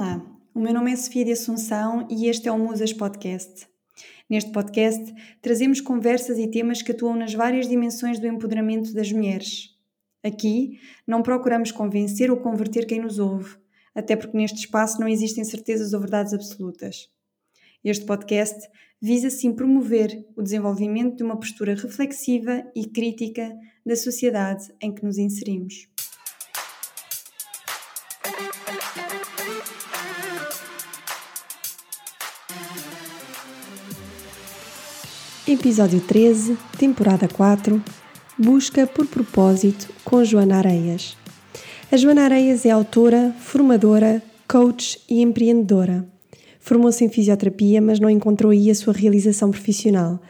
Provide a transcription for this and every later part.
Olá, o meu nome é Sofia de Assunção e este é o Musas Podcast. Neste podcast, trazemos conversas e temas que atuam nas várias dimensões do empoderamento das mulheres. Aqui, não procuramos convencer ou converter quem nos ouve, até porque neste espaço não existem certezas ou verdades absolutas. Este podcast visa sim promover o desenvolvimento de uma postura reflexiva e crítica da sociedade em que nos inserimos. Episódio 13, temporada 4 Busca por propósito com Joana Areias. A Joana Areias é autora, formadora, coach e empreendedora. Formou-se em fisioterapia, mas não encontrou aí a sua realização profissional.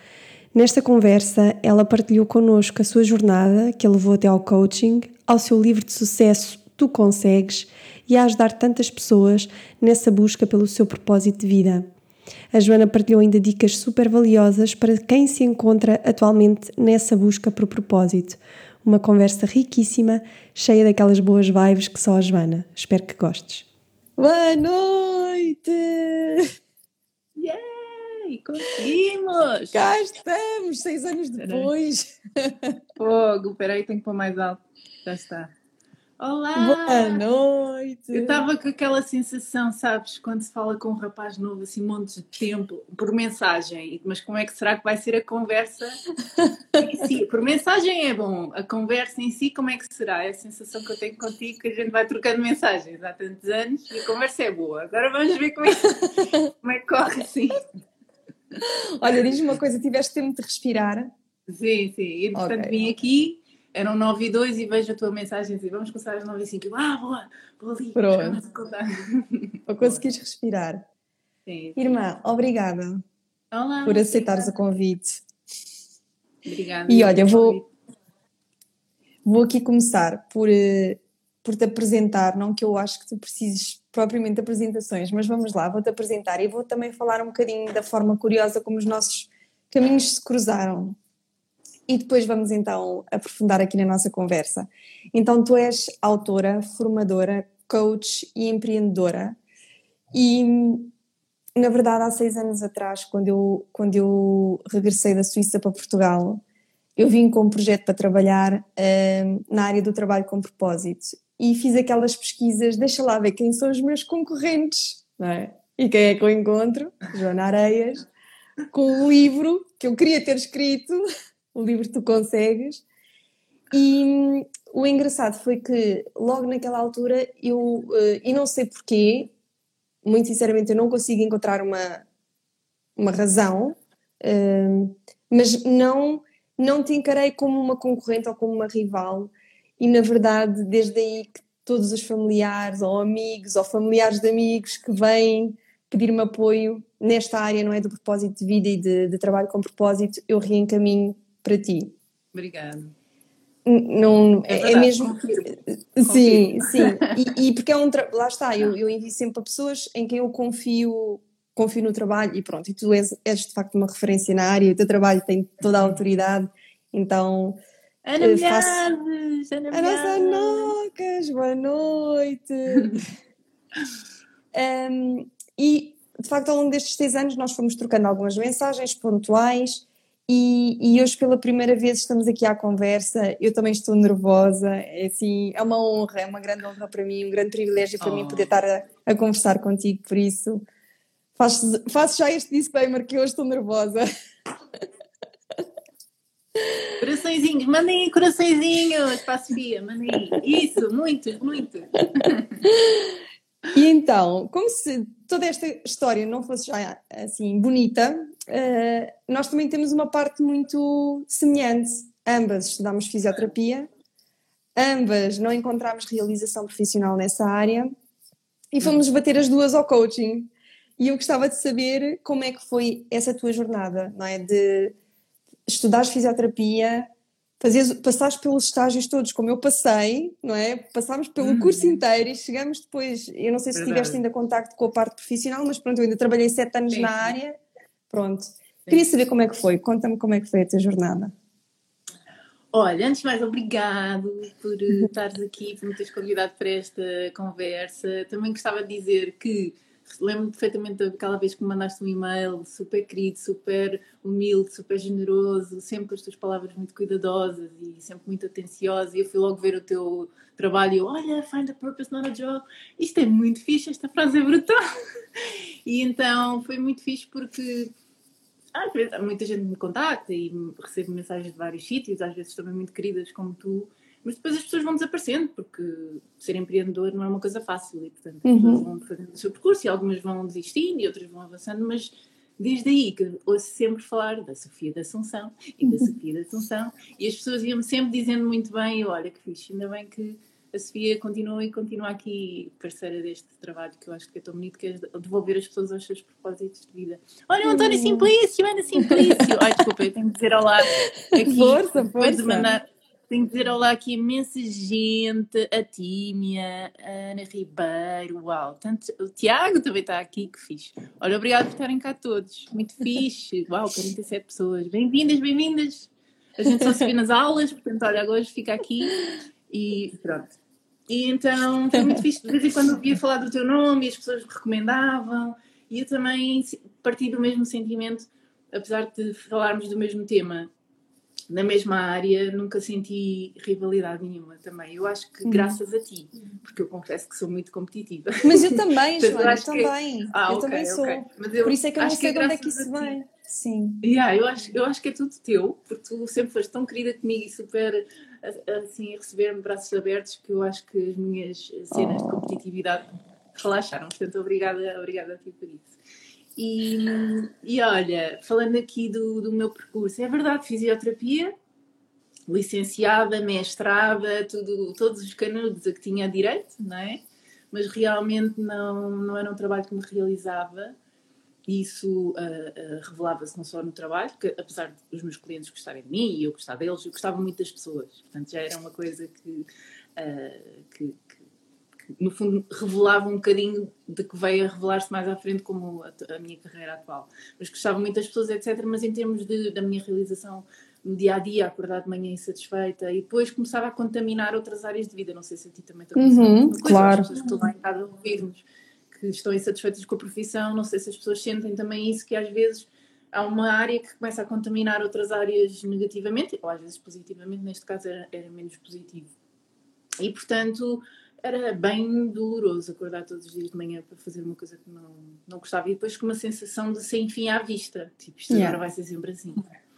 Nesta conversa, ela partilhou connosco a sua jornada, que a levou até ao coaching, ao seu livro de sucesso Tu Consegues e a ajudar tantas pessoas nessa busca pelo seu propósito de vida. A Joana partilhou ainda dicas super valiosas para quem se encontra atualmente nessa busca por propósito. Uma conversa riquíssima, cheia daquelas boas vibes que só a Joana. Espero que gostes. Boa noite! Yay! Conseguimos! Cá estamos, seis anos depois. Fogo, peraí, tenho que pôr mais alto. Já está. Olá! Boa noite! Eu estava com aquela sensação, sabes, quando se fala com um rapaz novo, assim, montes de tempo, por mensagem, mas como é que será que vai ser a conversa? si? Por mensagem é bom, a conversa em si, como é que será? É a sensação que eu tenho contigo, que a gente vai trocando mensagens há tantos anos e a conversa é boa. Agora vamos ver como é, como é que corre assim. Olha, diz-me uma coisa, tiveste tempo de respirar? Sim, sim, e portanto okay. vim aqui eram 9 e 2 e vejo a tua mensagem e vamos começar às 9 e 5. ah, boa, vou ali. Pronto. Ou conseguires respirar. Sim. Irmã, obrigada Olá, por aceitares o convite. Obrigada. E olha, vou, vou aqui começar por, eh, por te apresentar, não que eu acho que tu precises propriamente de apresentações, mas vamos lá, vou-te apresentar e vou também falar um bocadinho da forma curiosa como os nossos caminhos se cruzaram e depois vamos então aprofundar aqui na nossa conversa. Então, tu és autora, formadora, coach e empreendedora. E, na verdade, há seis anos atrás, quando eu, quando eu regressei da Suíça para Portugal, eu vim com um projeto para trabalhar uh, na área do trabalho com propósito. E fiz aquelas pesquisas, deixa lá ver quem são os meus concorrentes, não é? E quem é que eu encontro? Joana Areias, com um livro que eu queria ter escrito o livro Tu Consegues. E hum, o engraçado foi que logo naquela altura eu, uh, e não sei porquê, muito sinceramente eu não consigo encontrar uma, uma razão, uh, mas não, não te encarei como uma concorrente ou como uma rival, e na verdade desde aí que todos os familiares ou amigos ou familiares de amigos que vêm pedir-me apoio nesta área, não é, do propósito de vida e de, de trabalho com propósito, eu reencaminho para ti. Obrigada. Não, é, é, é mesmo. Sim, sim. E, e, porque é um. Tra... Lá está, eu, eu envio sempre para pessoas em quem eu confio, confio no trabalho e pronto. E tu és, és de facto uma referência na área, o teu trabalho tem toda a autoridade, então. Ana faço... Milhares, Ana A nossa Nocas, boa noite! um, e de facto, ao longo destes seis anos, nós fomos trocando algumas mensagens pontuais e, e, hoje, pela primeira vez, estamos aqui à conversa. Eu também estou nervosa. É, assim, é uma honra, é uma grande honra para mim, um grande privilégio para oh. mim poder estar a, a, conversar contigo. Por isso, faço, faço já este disclaimer que hoje estou nervosa. Coraçõezinhos, mandem aí coraçõezinhos para a Sofia, mandem aí. Isso, muito, muito. E então, como se toda esta história não fosse já assim bonita, uh, nós também temos uma parte muito semelhante. Ambas estudámos fisioterapia, ambas não encontramos realização profissional nessa área e fomos bater as duas ao coaching. E eu gostava de saber como é que foi essa tua jornada, não é? De estudar fisioterapia, fazer, passares pelos estágios todos como eu passei, não é? Passámos pelo uhum. curso inteiro e chegamos depois, eu não sei se Verdade. tiveste ainda contacto com a parte profissional, mas pronto, eu ainda trabalhei sete anos Sim. na área, pronto. Sim. Queria saber como é que foi, conta-me como é que foi a tua jornada. Olha, antes de mais, obrigado por eh, estares aqui, por me teres convidado para esta conversa. Também gostava de dizer que lembro-me perfeitamente daquela vez que me mandaste um e-mail super querido, super humilde, super generoso, sempre com as tuas palavras muito cuidadosas e sempre muito atenciosas. E eu fui logo ver o teu trabalho e eu, olha, find a purpose, not a job. Isto é muito fixe, esta frase é brutal. E então foi muito fixe porque às vezes muita gente me contacta e recebo mensagens de vários sítios, às vezes também muito queridas como tu, mas depois as pessoas vão desaparecendo, porque ser empreendedor não é uma coisa fácil e, portanto, as pessoas uhum. vão fazendo o seu percurso e algumas vão desistindo e outras vão avançando, mas desde aí que ouço sempre falar da Sofia da Assunção e da Sofia da Assunção e as pessoas iam-me sempre dizendo muito bem, olha que fixe, ainda bem que a Sofia continua e continua aqui parceira deste trabalho que eu acho que é tão bonito, que é devolver as pessoas aos seus propósitos de vida. Olha o António Simplício, Ana Simplício! Ai, desculpa, eu tenho que dizer olá aqui. Força, força! Tenho que dizer olá aqui imensa gente, a Tímia, a Ana Ribeiro, uau, tanto, o Tiago também está aqui, que fixe. Olha, obrigado por estarem cá todos, muito fixe, uau, 47 pessoas, bem-vindas, bem-vindas. A gente só se vê nas aulas, portanto, olha, agora fica aqui e pronto. E então foi muito fixe, de vez em quando ouvia falar do teu nome e as pessoas me recomendavam, e eu também parti do mesmo sentimento, apesar de falarmos do mesmo tema, na mesma área, nunca senti rivalidade nenhuma também. Eu acho que graças a ti, porque eu confesso que sou muito competitiva. Mas eu também, Joana, eu também. Que... Ah, eu okay, também sou. Okay. Por isso é que eu não sei de onde é que isso vem. Sim. Yeah, eu, acho, eu acho que é tudo teu, porque tu sempre foste tão querida comigo e super assim, receber-me braços abertos que eu acho que as minhas cenas oh. de competitividade relaxaram. Portanto, obrigada, obrigada a ti por isso. E, e olha, falando aqui do, do meu percurso, é verdade, fisioterapia, licenciada, mestrada, tudo, todos os canudos a que tinha direito, não é? Mas realmente não, não era um trabalho que me realizava isso uh, uh, revelava-se não só no trabalho, que apesar dos meus clientes gostarem de mim e eu gostar deles, eu gostava muito das pessoas. Portanto, já era uma coisa que, uh, que, que, que, no fundo, revelava um bocadinho de que veio a revelar-se mais à frente como a, a, minha carreira atual. Mas gostava muito das pessoas, etc. Mas em termos de, da minha realização no dia a dia, acordar de manhã insatisfeita e depois começava a contaminar outras áreas de vida. Não sei se a ti também está uhum, claro. As pessoas que estão lá em casa a ouvir-nos que estão insatisfeitas com a profissão. Não sei se as pessoas sentem também isso, que às vezes há uma área que começa a contaminar outras áreas negativamente, ou às vezes positivamente, neste caso era, era menos positivo. E portanto era bem doloroso acordar todos os dias de manhã para fazer uma coisa que não, não gostava e depois com uma sensação de sem fim à vista. Tipo, isto yeah. agora vai ser sempre assim.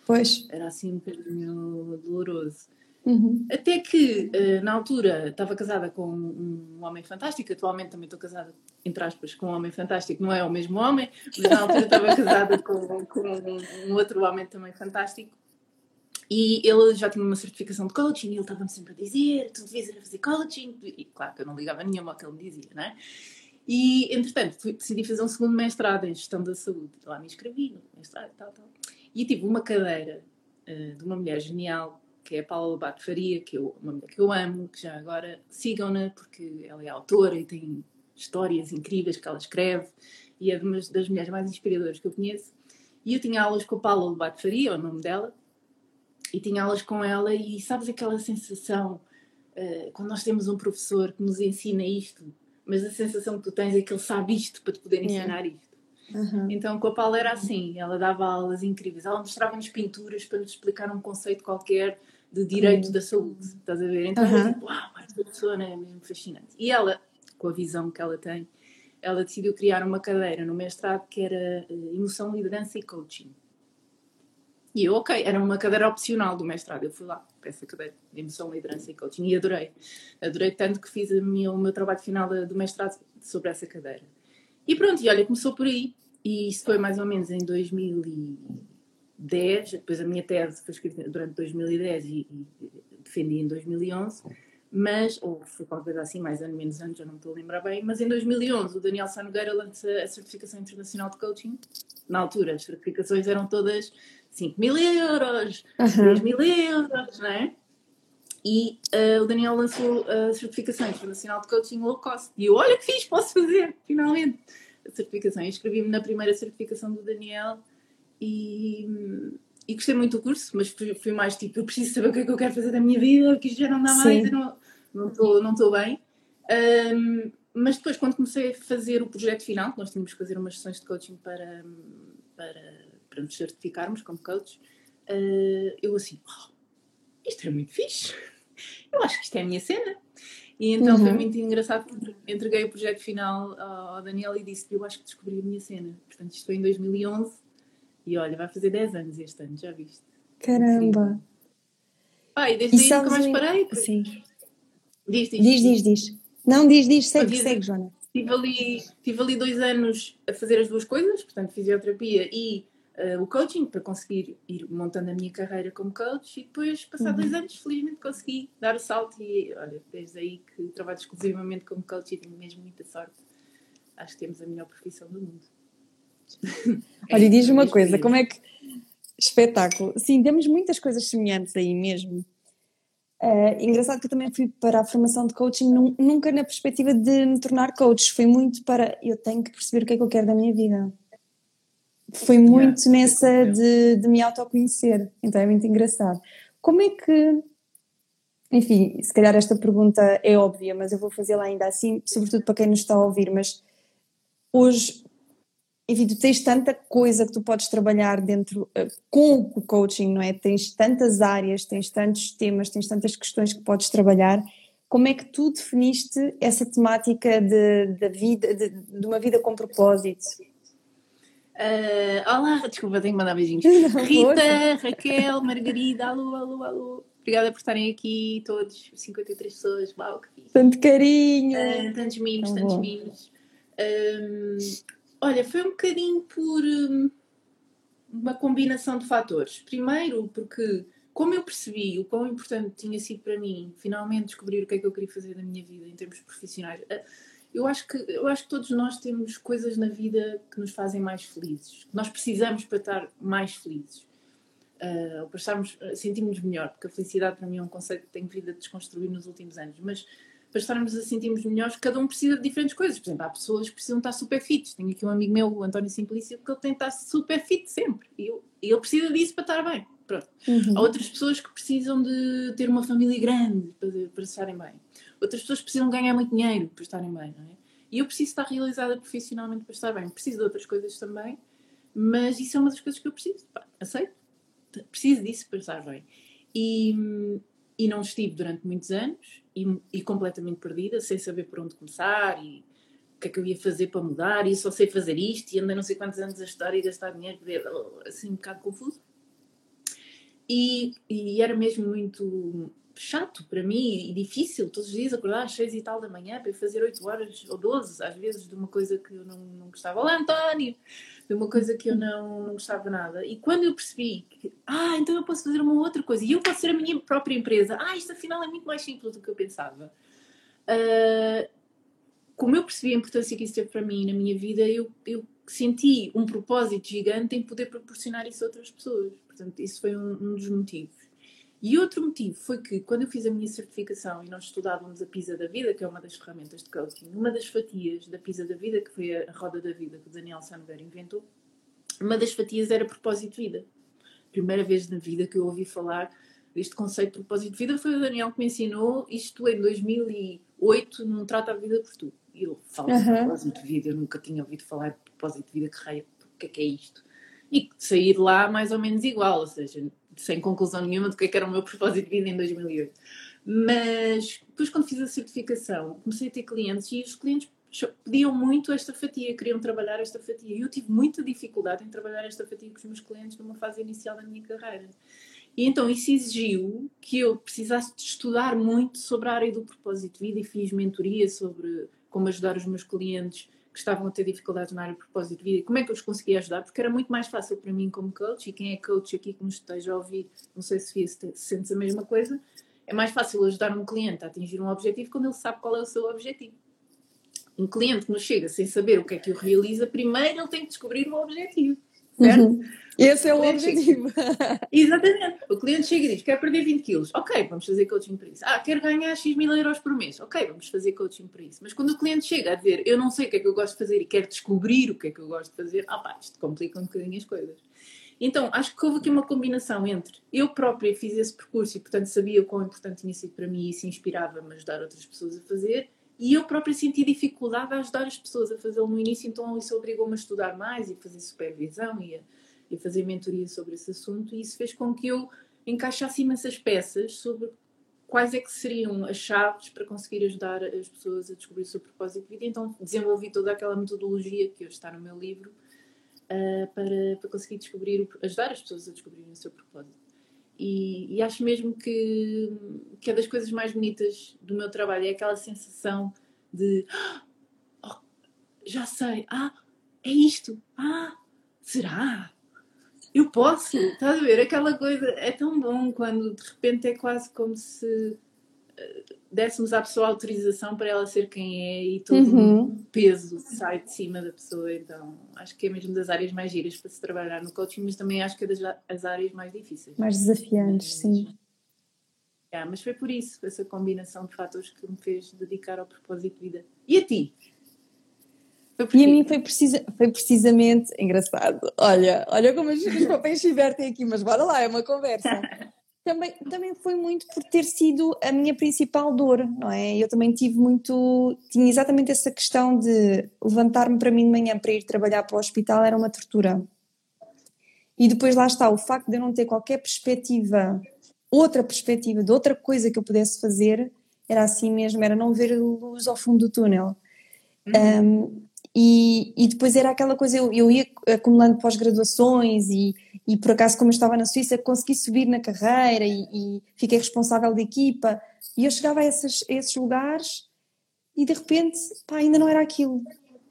Pois. Era assim um bocadinho doloroso. Uhum. Até que, uh, na altura, estava casada com um, homem fantástico, atualmente também estou casada, entre aspas, com um homem fantástico, não é o mesmo homem, mas na altura estava casada com, com um, outro homem também fantástico. E ele já tinha uma certificação de coaching e ele estava-me sempre a dizer: tu devias ir a fazer coaching. E claro que eu não ligava nenhuma ao que ele me dizia, não é? E, entretanto, decidi fazer um segundo mestrado em gestão da saúde. Lá me inscrevi no mestrado e tal, tal. E tive uma cadeira uh, de uma mulher genial que é a Paula Lobato Faria, que eu, uma mulher que eu amo, que já agora sigam-na, porque ela é autora e tem histórias incríveis que ela escreve e é uma das mulheres mais inspiradoras que eu conheço. E eu tinha aulas com a Paula Lobato Faria, é o nome dela, e tinha aulas com ela e sabes aquela sensação uh, quando nós temos um professor que nos ensina isto, mas a sensação que tu tens é que ele sabe isto para te poder ensinar yeah. isto. Uhum. Então com a Paula era assim, ela dava aulas incríveis, ela mostrava-nos pinturas para nos explicar um conceito qualquer de direito uhum. da saúde, estás a ver? Então, uhum. tipo, uau, esta pessoa é mesmo fascinante. E ela, com a visão que ela tem, ela decidiu criar uma cadeira no mestrado que era uh, Emoção, Liderança e Coaching. E eu, ok, era uma cadeira opcional do mestrado. Eu fui lá para essa cadeira de Emoção, Liderança e Coaching e adorei. Adorei tanto que fiz minha, o meu trabalho final do mestrado sobre essa cadeira. E pronto, e olha, começou por aí. E isso foi mais ou menos em 2000 e 2010, depois a minha tese foi escrita durante 2010 e, e defendi em 2011, mas, ou foi qualquer coisa assim, mais ano, menos anos, já não me estou a lembrar bem, mas em 2011 o Daniel Sanogueira lança a certificação internacional de coaching. Na altura as certificações eram todas 5 mil euros, uhum. 3 mil euros, não é? E uh, o Daniel lançou a certificação internacional de coaching low cost. E eu, olha que fiz, posso fazer, finalmente. A certificação. Inscrevi-me na primeira certificação do Daniel e, e gostei muito do curso, mas fui, fui, mais tipo, eu preciso saber o que é que eu quero fazer da minha vida, que isto já não dá mais, não estou não não bem. Um, mas depois, quando comecei a fazer o projeto final, nós tínhamos que fazer umas sessões de coaching para, para, para nos certificarmos como coach, uh, eu assim, oh, isto é muito fixe, eu acho que isto é a minha cena. E então uhum. foi muito engraçado porque entreguei o projeto final ao Daniel e disse eu acho que descobri a minha cena. Portanto, isto foi em 2011 e olha, vai fazer 10 anos este ano, já viste? Caramba! Ah, e desde e aí nunca mais parei. Sim. Diz, diz, diz, diz, diz. Não, diz, diz, segue, segue, Joana. Tive ali, tive ali dois anos a fazer as duas coisas, portanto, fisioterapia e uh, o coaching, para conseguir ir montando a minha carreira como coach, e depois, passar uhum. dois anos, felizmente consegui dar o salto e, olha, desde aí que trabalho exclusivamente como coach e tenho mesmo muita sorte. Acho que temos a melhor profissão do mundo. Olha, e diz uma coisa, como é que. Espetáculo. Sim, temos muitas coisas semelhantes aí mesmo. Uh, engraçado que eu também fui para a formação de coaching num, nunca na perspectiva de me tornar coach, foi muito para eu tenho que perceber o que é que eu quero da minha vida. Foi muito yeah, nessa de, de me autoconhecer, então é muito engraçado. Como é que, enfim, se calhar esta pergunta é óbvia, mas eu vou fazê-la ainda assim, sobretudo para quem nos está a ouvir, mas hoje enfim, tu tens tanta coisa que tu podes trabalhar dentro uh, com o coaching, não é? Tens tantas áreas, tens tantos temas, tens tantas questões que podes trabalhar. Como é que tu definiste essa temática de, de vida, de, de uma vida com propósito? Uh, olá, desculpa, tenho que mandar beijinhos. Não, Rita, Raquel, Margarida, alô, alô, alô. Obrigada por estarem aqui todos, 53 pessoas, uau, que fixe. Tanto carinho. Uh, tantos mimos, tantos mimos. Um, Olha, foi um bocadinho por hum, uma combinação de fatores. Primeiro, porque como eu percebi o quão importante tinha sido para mim finalmente descobrir o que é que eu queria fazer da minha vida em termos profissionais, eh, eu acho que, eu acho que todos nós temos coisas na vida que nos fazem mais felizes, que nós precisamos para estar mais felizes. Uh, para estarmos, eh, sentirmos melhor, porque a felicidade para mim é um conceito que tenho vindo a desconstruir nos últimos anos, mas para estarmos a sentirmos melhores, cada um precisa de diferentes coisas. Por exemplo, há pessoas que precisam estar super fit. Tenho aqui um amigo meu, o António Simplício, que ele tem que estar super fit sempre. E, eu, e ele precisa disso para estar bem. Pronto. Uhum. Há outras pessoas que precisam de ter uma família grande para, para estarem bem. Outras pessoas precisam ganhar muito dinheiro para estarem bem, não é? E eu preciso estar realizada profissionalmente para estar bem. Preciso de outras coisas também, mas isso é uma das coisas que eu preciso. Pá, aceito. Preciso disso para estar bem. E, e não estive durante muitos anos e, e, completamente perdida, sem saber por onde começar e o que é que eu ia fazer para mudar e só sei fazer isto e andei não sei quantos anos a estudar e gastar dinheiro, assim um bocado confuso. E, e era mesmo muito chato para mim e difícil todos os dias acordar às seis e tal da manhã para fazer oito horas ou doze às vezes de uma coisa que eu não, não gostava. Olá António! de uma coisa que eu não, não gostava nada. E quando eu percebi que, ah, então eu posso fazer uma outra coisa e eu posso ser a minha própria empresa, ah, isto afinal é muito mais simples do que eu pensava. Uh, como eu percebi a importância que isso teve para mim na minha vida, eu, eu senti um propósito gigante em poder proporcionar isso a outras pessoas. Portanto, isso foi um, um dos motivos. E outro motivo foi que, quando eu fiz a minha certificação e nós estudávamos a PISA da Vida, que é uma das ferramentas de coaching, uma das fatias da PISA da Vida, que foi a roda da vida que o Daniel Sandberg inventou, uma das fatias era propósito de vida. Primeira vez na vida que eu ouvi falar deste conceito de propósito de vida foi o Daniel que me ensinou isto em 2008 num Trata a Vida por Tu. E ele fala uhum. de propósito de vida, eu nunca tinha ouvido falar de propósito de vida, que raio, o que é que é isto? E de lá mais ou menos igual, ou seja, sem conclusão nenhuma do que, é que era o meu propósito de vida em 2008. Mas depois, quando fiz a certificação, comecei a ter clientes e os clientes pediam muito esta fatia, queriam trabalhar esta fatia. E eu tive muita dificuldade em trabalhar esta fatia com os meus clientes numa fase inicial da minha carreira. E então isso exigiu que eu precisasse de estudar muito sobre a área do propósito de vida e fiz mentoria sobre como ajudar os meus clientes que estavam a ter dificuldades na área de propósito de vida como é que eu os conseguia ajudar, porque era muito mais fácil para mim como coach, e quem é coach aqui que nos esteja a ouvir, não sei se, se sentes a mesma coisa, é mais fácil ajudar um cliente a atingir um objetivo quando ele sabe qual é o seu objetivo. Um cliente que nos chega sem saber o que é que o realiza, primeiro ele tem que descobrir o objetivo. Certo? Uhum. Esse é o, o objetivo. Chega... Exatamente. O cliente chega e diz: quer perder 20 quilos. Ok, vamos fazer coaching para isso. Ah, quer ganhar X mil euros por mês. Ok, vamos fazer coaching para isso. Mas quando o cliente chega a dizer: eu não sei o que é que eu gosto de fazer e quer descobrir o que é que eu gosto de fazer, ah pá, isto complica um bocadinho as coisas. Então, acho que houve aqui uma combinação entre eu própria fiz esse percurso e, portanto, sabia o quão importante tinha sido para mim e isso inspirava-me a ajudar outras pessoas a fazer, e eu própria senti dificuldade a ajudar as pessoas a fazê-lo no início, então isso obrigou-me a estudar mais e fazer supervisão e a, e fazer mentoria sobre esse assunto, e isso fez com que eu encaixasse imensas peças sobre quais é que seriam as chaves para conseguir ajudar as pessoas a descobrir o seu propósito de vida. Então desenvolvi toda aquela metodologia que hoje está no meu livro uh, para, para conseguir descobrir, ajudar as pessoas a descobrirem o seu propósito. E, e, acho mesmo que, que é das coisas mais bonitas do meu trabalho, é aquela sensação de oh, já sei, ah, é isto, ah, será? Eu posso, estás a ver? Aquela coisa é tão bom quando de repente é quase como se dessemos à pessoa autorização para ela ser quem é e todo uhum. o peso sai de cima da pessoa. Então, acho que é mesmo das áreas mais giras para se trabalhar no coaching, mas também acho que é das áreas mais difíceis. Mais desafiantes, sim. É, mas foi por isso, essa combinação de fatores que me fez dedicar ao propósito de vida. E a ti? E a mim foi, precisa, foi precisamente engraçado. Olha, olha como os papéis se invertem aqui, mas bora lá, é uma conversa. Também, também foi muito por ter sido a minha principal dor, não é? Eu também tive muito. Tinha exatamente essa questão de levantar-me para mim de manhã para ir trabalhar para o hospital era uma tortura. E depois lá está, o facto de eu não ter qualquer perspectiva, outra perspectiva, de outra coisa que eu pudesse fazer, era assim mesmo, era não ver luz ao fundo do túnel. Uhum. Um, e, e depois era aquela coisa, eu, eu ia acumulando pós-graduações e, e por acaso como eu estava na Suíça consegui subir na carreira e, e fiquei responsável de equipa e eu chegava a esses, a esses lugares e de repente pá, ainda não era aquilo.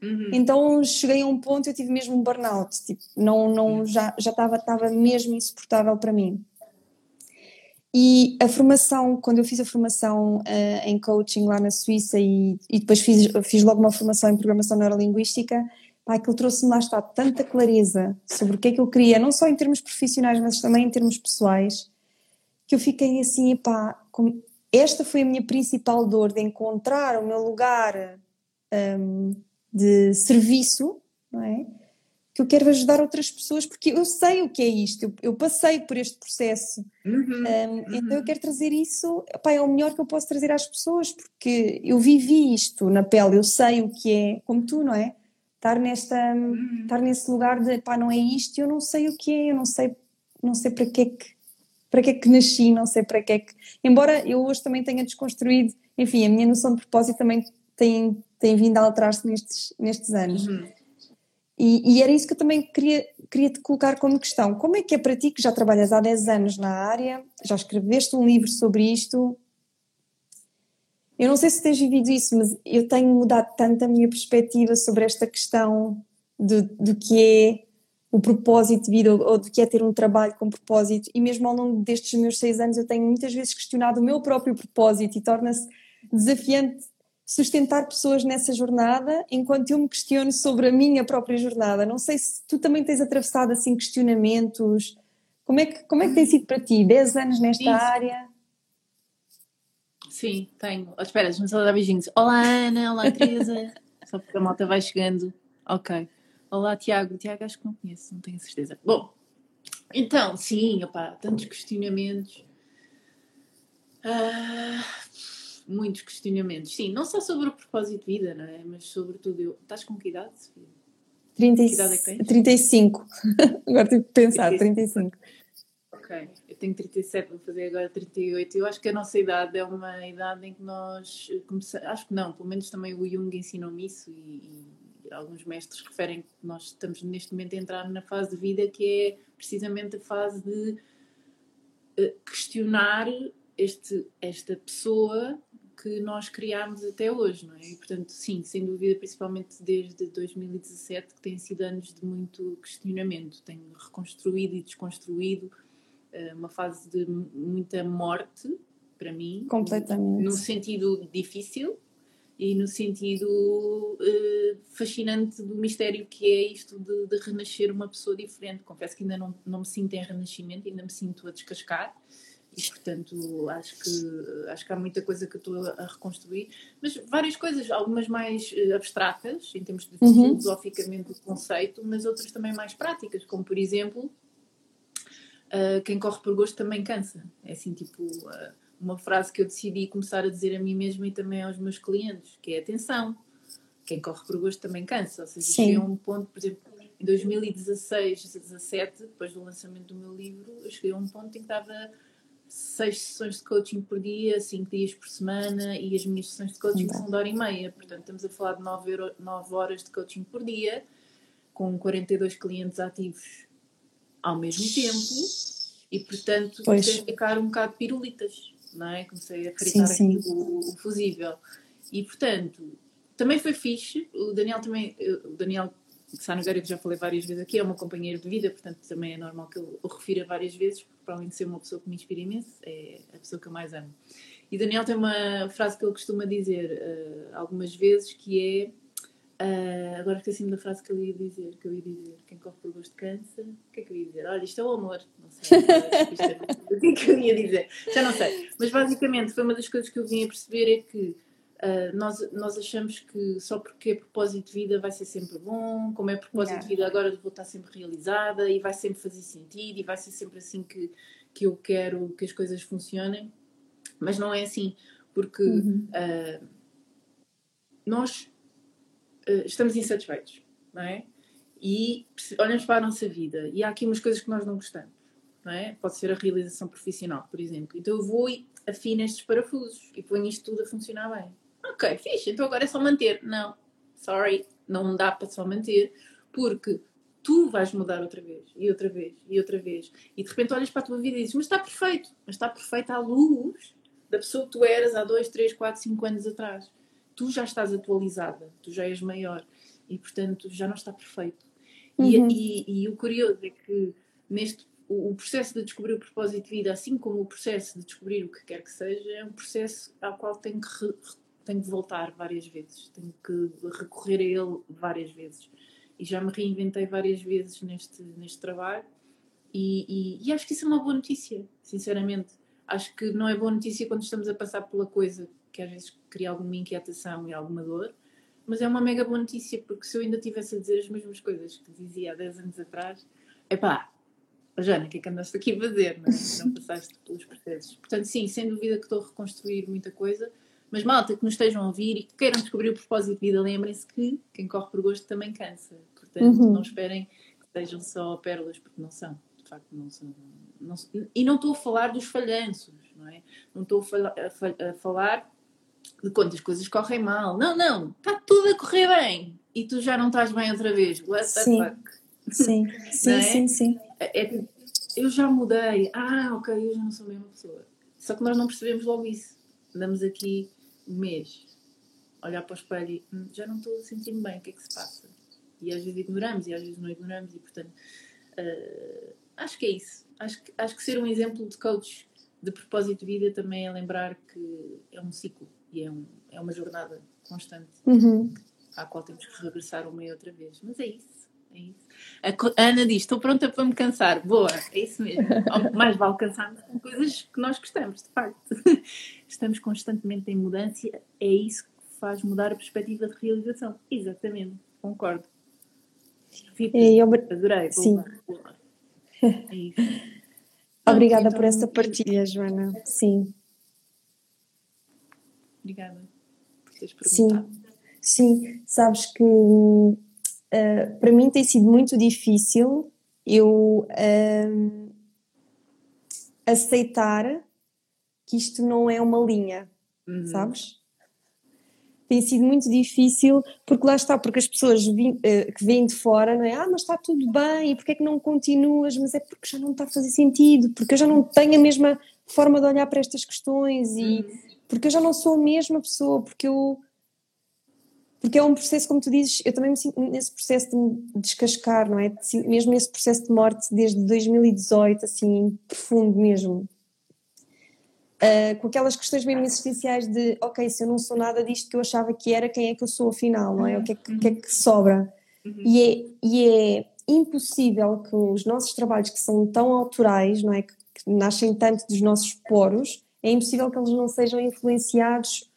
Uhum. Então cheguei a um ponto eu tive mesmo um burnout, tipo, não, não, uhum. já, já estava, estava mesmo insuportável para mim. E a formação, quando eu fiz a formação uh, em coaching lá na Suíça e, e depois fiz, fiz logo uma formação em programação neurolinguística, pá, aquilo trouxe-me lá está tanta clareza sobre o que é que eu queria, não só em termos profissionais, mas também em termos pessoais, que eu fiquei assim, pá, com, esta foi a minha principal dor de encontrar o meu lugar um, de serviço, não é? que eu quero ajudar outras pessoas porque eu sei o que é isto, eu, eu passei por este processo. Uhum, um, uhum. Então eu quero trazer isso, pá, é o melhor que eu posso trazer às pessoas porque eu vivi isto na pele, eu sei o que é, como tu, não é? Estar, nesta, uhum. estar nesse lugar de pá, não é isto, eu não sei o que é, eu não sei, não sei para que é que, para que é que nasci, não sei para que é que. Embora eu hoje também tenha desconstruído, enfim, a minha noção de propósito também tem, tem vindo a alterar-se nestes, nestes anos. Uhum. E, e, era isso que eu também queria, queria te colocar como questão. Como é que é para ti, que já trabalhas há 10 anos na área, já escreveste um livro sobre isto? Eu não sei se tens vivido isso, mas eu tenho mudado tanto a minha perspectiva sobre esta questão do, do que é o propósito de vida ou, do que é ter um trabalho com propósito. E mesmo ao longo destes meus seis anos, eu tenho muitas vezes questionado o meu próprio propósito e torna-se desafiante sustentar pessoas nessa jornada, enquanto eu me questiono sobre a minha própria jornada. Não sei se tu também tens atravessado assim questionamentos. Como é que, como é que tem sido para ti? 10 anos nesta Sim. área? Sim, tenho. Oh, espera, deixa-me só dar beijinhos. Olá, Ana. Olá, Teresa. só porque a malta vai chegando. Ok. Olá, Tiago. Tiago acho que não conheço, não tenho certeza. Bom, então, sim, opá, tantos questionamentos. Uh, muitos questionamentos. Sim, não só sobre o propósito de vida, não é? Mas sobretudo eu. Estás com que idade, Sofia? 30, que idade é que tens? 35. agora tenho que pensar, 35. Eu tenho 37, vou fazer agora 38. Eu acho que a nossa idade é uma idade em que nós começamos. Acho que não, pelo menos também o Jung ensinou-me isso e, e alguns mestres referem que nós estamos neste momento a entrar na fase de vida que é precisamente a fase de eh, questionar este, esta pessoa que nós criámos até hoje, não é? E, portanto, sim, sem dúvida, principalmente desde 2017, que têm sido anos de muito questionamento. Tenho reconstruído e desconstruído uma fase de muita morte, para mim. Completamente. No sentido difícil e no sentido uh, fascinante do mistério que é isto de, de, renascer uma pessoa diferente. Confesso que ainda não, não me sinto em renascimento, ainda me sinto a descascar e portanto acho que acho que há muita coisa que estou a reconstruir mas várias coisas algumas mais eh, abstratas em termos de uhum. filosoficamente do conceito mas outras também mais práticas como por exemplo uh, quem corre por gosto também cansa. É assim, tipo, uh, uma frase que eu decidi começar a dizer a mim mesma e também aos meus clientes, que é atenção, quem corre por gosto também cansa. Ou seja, cheguei a um ponto, por exemplo, em 2016, 2017, depois do lançamento do meu livro, eu cheguei a um ponto em que estava seis sessões de coaching por dia, cinco dias por semana e as minhas sessões de coaching são de hora e meia. Portanto, estamos a falar de nove, nove horas de coaching por dia, com 42 clientes ativos ao mesmo tempo e, portanto, comecei a ficar um bocado pirulitas, não é? Comecei a fritar sim, sim. O, o fusível. E, portanto, também foi fixe. O Daniel também, o Daniel de Sá Nogueira, que já falei várias vezes aqui, é uma companheira de vida, portanto também é normal que eu o refira várias vezes, porque para além de ser uma pessoa que me inspira imenso, é a pessoa que eu mais amo. E Daniel tem uma frase que ele costuma dizer uh, algumas vezes, que é Uh, agora esqueci-me da frase que eu ia dizer, que eu ia dizer, quem corre por gosto cansa, o que é que eu ia dizer? Olha, isto é o amor, não sei, é, o que é que eu ia dizer, já não sei, mas basicamente foi uma das coisas que eu vim a perceber é que uh, nós, nós achamos que só porque é propósito de vida vai ser sempre bom, como é propósito yeah. de vida agora vou estar sempre realizada e vai sempre fazer sentido e vai ser sempre assim que, que eu quero que as coisas funcionem, mas não é assim, porque uhum. uh, nós uh, estamos insatisfeitos, não é? E olhamos para a nossa vida e há aqui umas coisas que nós não gostamos, não é? Pode ser a realização profissional, por exemplo. Então eu vou e afino estes parafusos e ponho isto tudo a funcionar bem. Ok, fixe, então agora é só manter. Não, sorry, não dá para só manter, porque tu vais mudar outra vez, e outra vez, e outra vez. E de repente olhas para a tua vida e dizes, mas está perfeito, mas está perfeito à luz da pessoa que tu eras há 2, 3, 4, 5 anos atrás tu já estás atualizada, tu já és maior e, portanto, já não está perfeito. Uhum. E, e, e, o curioso é que neste o, o, processo de descobrir o propósito de vida, assim como o processo de descobrir o que quer que seja, é um processo ao qual tenho que, re, tenho que voltar várias vezes, tenho que recorrer a ele várias vezes. E já me reinventei várias vezes neste, neste trabalho e, e, e acho que isso é uma boa notícia, sinceramente. Acho que não é boa notícia quando estamos a passar pela coisa que às vezes cria alguma inquietação e alguma dor, mas é uma mega boa notícia, porque se eu ainda tivesse a dizer as mesmas coisas que dizia há 10 anos atrás, é pá, Jana, o que é que andaste aqui a fazer? Não, é? não passaste pelos processos. Portanto, sim, sem dúvida que estou a reconstruir muita coisa, mas malta, que nos estejam a ouvir e que queiram descobrir o propósito de vida, lembrem-se que quem corre por gosto também cansa. Portanto, uhum. não esperem que sejam só pérolas, porque não são. De facto, não são. Não, e não estou a falar dos falhanços, não é? Não estou a, a, a falar quando as coisas correm mal. Não, não, está tudo a correr bem e tu já não estás bem outra vez. What the sim. fuck? Sim, sim, é? sim, sim. É, é, eu já mudei. Ah, ok, eu já não sou a mesma pessoa. Só que nós não percebemos logo isso. Andamos aqui um mês, olhar para o espelho e hum, já não estou a sentir-me bem, o que é que se passa? E às vezes ignoramos e às vezes não ignoramos e portanto uh, acho que é isso. Acho que, acho que ser um exemplo de coach de propósito de vida também é lembrar que é um ciclo e é, um, é uma jornada constante uhum. à qual temos que regressar uma e outra vez. Mas é isso. É isso. A Ana diz: Estou pronta para me cansar. Boa, é isso mesmo. Mais vale cansarmos com coisas que nós gostamos, de facto. Estamos constantemente em mudança. É isso que faz mudar a perspectiva de realização. Exatamente, concordo. Fico, eu... Adorei. Boa, Sim. Boa. É isso. Obrigada então, por essa partilha, Joana. Sim. Obrigada por teres perguntado. Sim, sim. sabes que uh, para mim tem sido muito difícil eu uh, aceitar que isto não é uma linha, uhum. sabes? Tem sido muito difícil, porque lá está, porque as pessoas vi, uh, que vêm de fora, não é? Ah, mas está tudo bem, e porquê é que não continuas? Mas é porque já não está a fazer sentido, porque eu já não tenho a mesma forma de olhar para estas questões e, uhum porque eu já não sou a mesma pessoa, porque eu porque é um processo, como tu dizes, eu também me sinto nesse processo de me descascar, não é? Mesmo nesse processo de morte desde 2018, assim, profundo mesmo. Uh, com aquelas questões mesmo existenciais de, ok, se eu não sou nada disto que eu achava que era, quem é que eu sou afinal, não é? O que é que, que, é que sobra? Uhum. E, é, e é impossível que os nossos trabalhos que são tão autorais, não é? Que, que nascem tanto dos nossos poros, é impossível que eles não sejam influenciados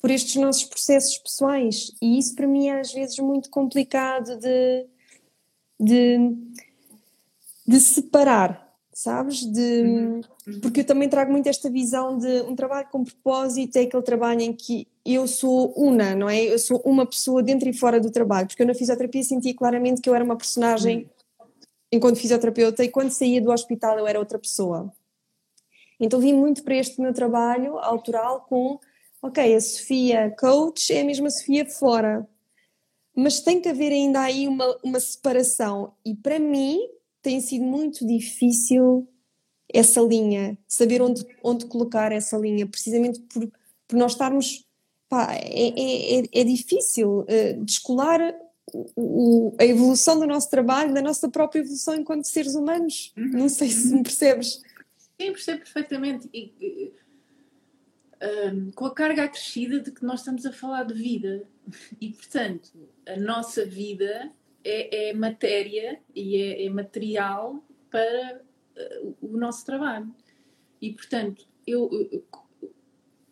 por estes nossos processos pessoais. E isso para mim é às vezes muito complicado de, de, de separar, sabes? De, uhum. Porque eu também trago muito esta visão de um trabalho com propósito, é aquele trabalho em que eu sou una, não é? Eu sou uma pessoa dentro e fora do trabalho, porque eu na fisioterapia senti claramente que eu era uma personagem uhum. enquanto fisioterapeuta e quando saía do hospital eu era outra pessoa. Então vim muito para este meu trabalho autoral com, ok, a Sofia coach é a mesma Sofia fora, mas tem que haver ainda aí uma, uma separação e para mim tem sido muito difícil essa linha, saber onde, onde colocar essa linha, precisamente por, por nós estarmos. Pá, é, é, é, é difícil uh, descolar o, o, a evolução do nosso trabalho, da nossa própria evolução enquanto seres humanos. Uhum. Não sei se me percebes. Sim, percebo perfeitamente. E, um, com a carga acrescida de que nós estamos a falar de vida. E, portanto, a nossa vida é, é matéria e é, é material para uh, o nosso trabalho. E, portanto, eu, eu,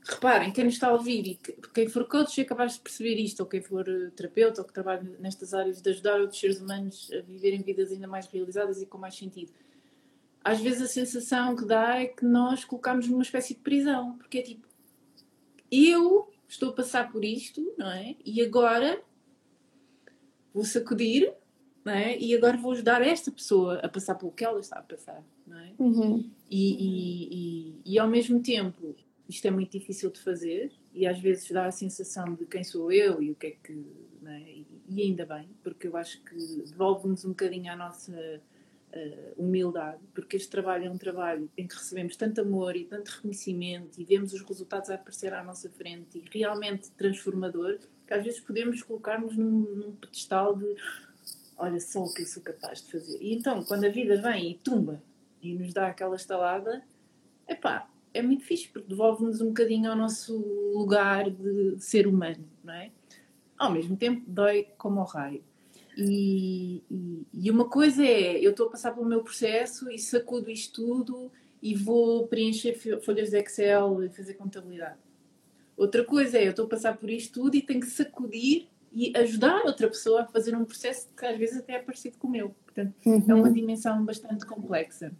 reparem, quem nos está a ouvir e que, quem for coach é capaz de perceber isto, ou quem for uh, terapeuta, ou que trabalha nestas áreas de ajudar outros seres humanos a viverem vidas ainda mais realizadas e com mais sentido. Às vezes a sensação que dá é que nós colocamos numa espécie de prisão, porque é tipo, eu estou a passar por isto, não é? E agora vou sacudir, não é? E agora vou ajudar esta pessoa a passar pelo que ela está a passar, não é? Uhum. E, e, e, e, ao mesmo tempo, isto é muito difícil de fazer e às vezes dá a sensação de quem sou eu e o que é que. É? E ainda bem, porque eu acho que devolve-nos um bocadinho a nossa uh, humildade, porque este trabalho é um trabalho em que recebemos tanto amor e tanto reconhecimento e vemos os resultados aparecer à nossa frente e realmente transformador, que às vezes podemos colocar-nos num, num pedestal de olha só o que eu sou capaz de fazer. E então, quando a vida vem e tumba e nos dá aquela estalada, epá, é muito fixe, porque devolve-nos um bocadinho ao nosso lugar de ser humano, não é? Ao mesmo tempo, dói como ao raio. E, e, e, uma coisa é, eu estou a passar pelo meu processo e sacudo isto tudo e vou preencher folhas de Excel e fazer contabilidade. Outra coisa é, eu estou a passar por isto tudo e tenho que sacudir e ajudar outra pessoa a fazer um processo que às vezes até é parecido com o meu. Portanto, uhum. é uma dimensão bastante complexa.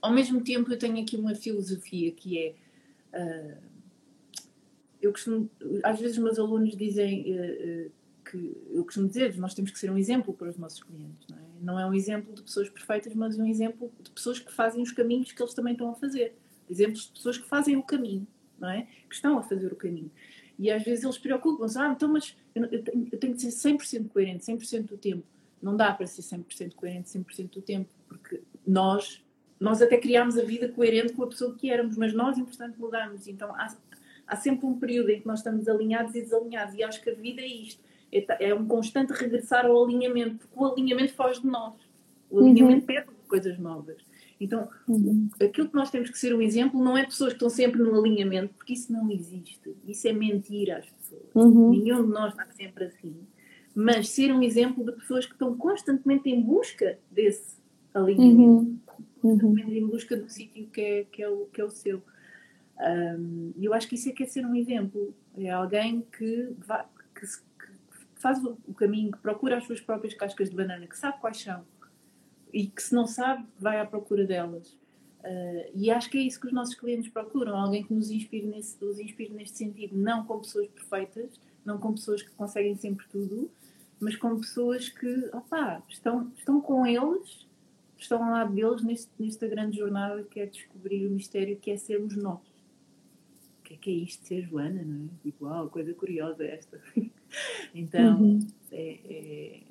Ao mesmo tempo, eu tenho aqui uma filosofia que é. Uh, eu costumo, às vezes, os meus alunos dizem uh, uh, que eu costumo dizer, nós temos que ser um exemplo para os nossos clientes, não é? Não é um exemplo de pessoas perfeitas, mas um exemplo de pessoas que fazem os caminhos que eles também estão a fazer. Exemplos de pessoas que fazem o caminho, não é? Que estão a fazer o caminho. E às vezes eles preocupam-se, ah, então, mas eu, tenho, que ser 100% coerente, 100% do tempo. Não dá para ser 100% coerente 100% do tempo, porque nós, nós até criámos a vida coerente com a pessoa que éramos, mas nós, entretanto, mudamos. Então há, há sempre um período em que nós estamos alinhados e desalinhados, e acho que a vida é isto é, um constante regressar ao alinhamento, porque o alinhamento foge de nós. O alinhamento uhum. pede coisas novas. Então, uhum. aquilo que nós temos que ser um exemplo não é pessoas que estão sempre no alinhamento, porque isso não existe. Isso é mentira às pessoas. Uhum. Nenhum de nós está sempre assim. Mas ser um exemplo de pessoas que estão constantemente em busca desse alinhamento. Uhum. Constantemente em busca do sítio que é, que, é o, que é o seu. E eu acho que isso é que é ser um exemplo. É alguém que, vai, que, faz o caminho, procura as suas próprias cascas de banana, que sabe quais são e que se não sabe, vai à procura delas. Uh, e acho que é isso que os nossos clientes procuram, alguém que nos inspire, nesse, nos inspire neste sentido, não com pessoas perfeitas, não com pessoas que conseguem sempre tudo, mas com pessoas que opa, estão, estão com eles, estão ao lado deles neste, nesta grande jornada que é descobrir o mistério que é sermos nós. Que é que é isto de ser Joana, não é? Tipo, uau, coisa curiosa esta. então, uhum. é, é,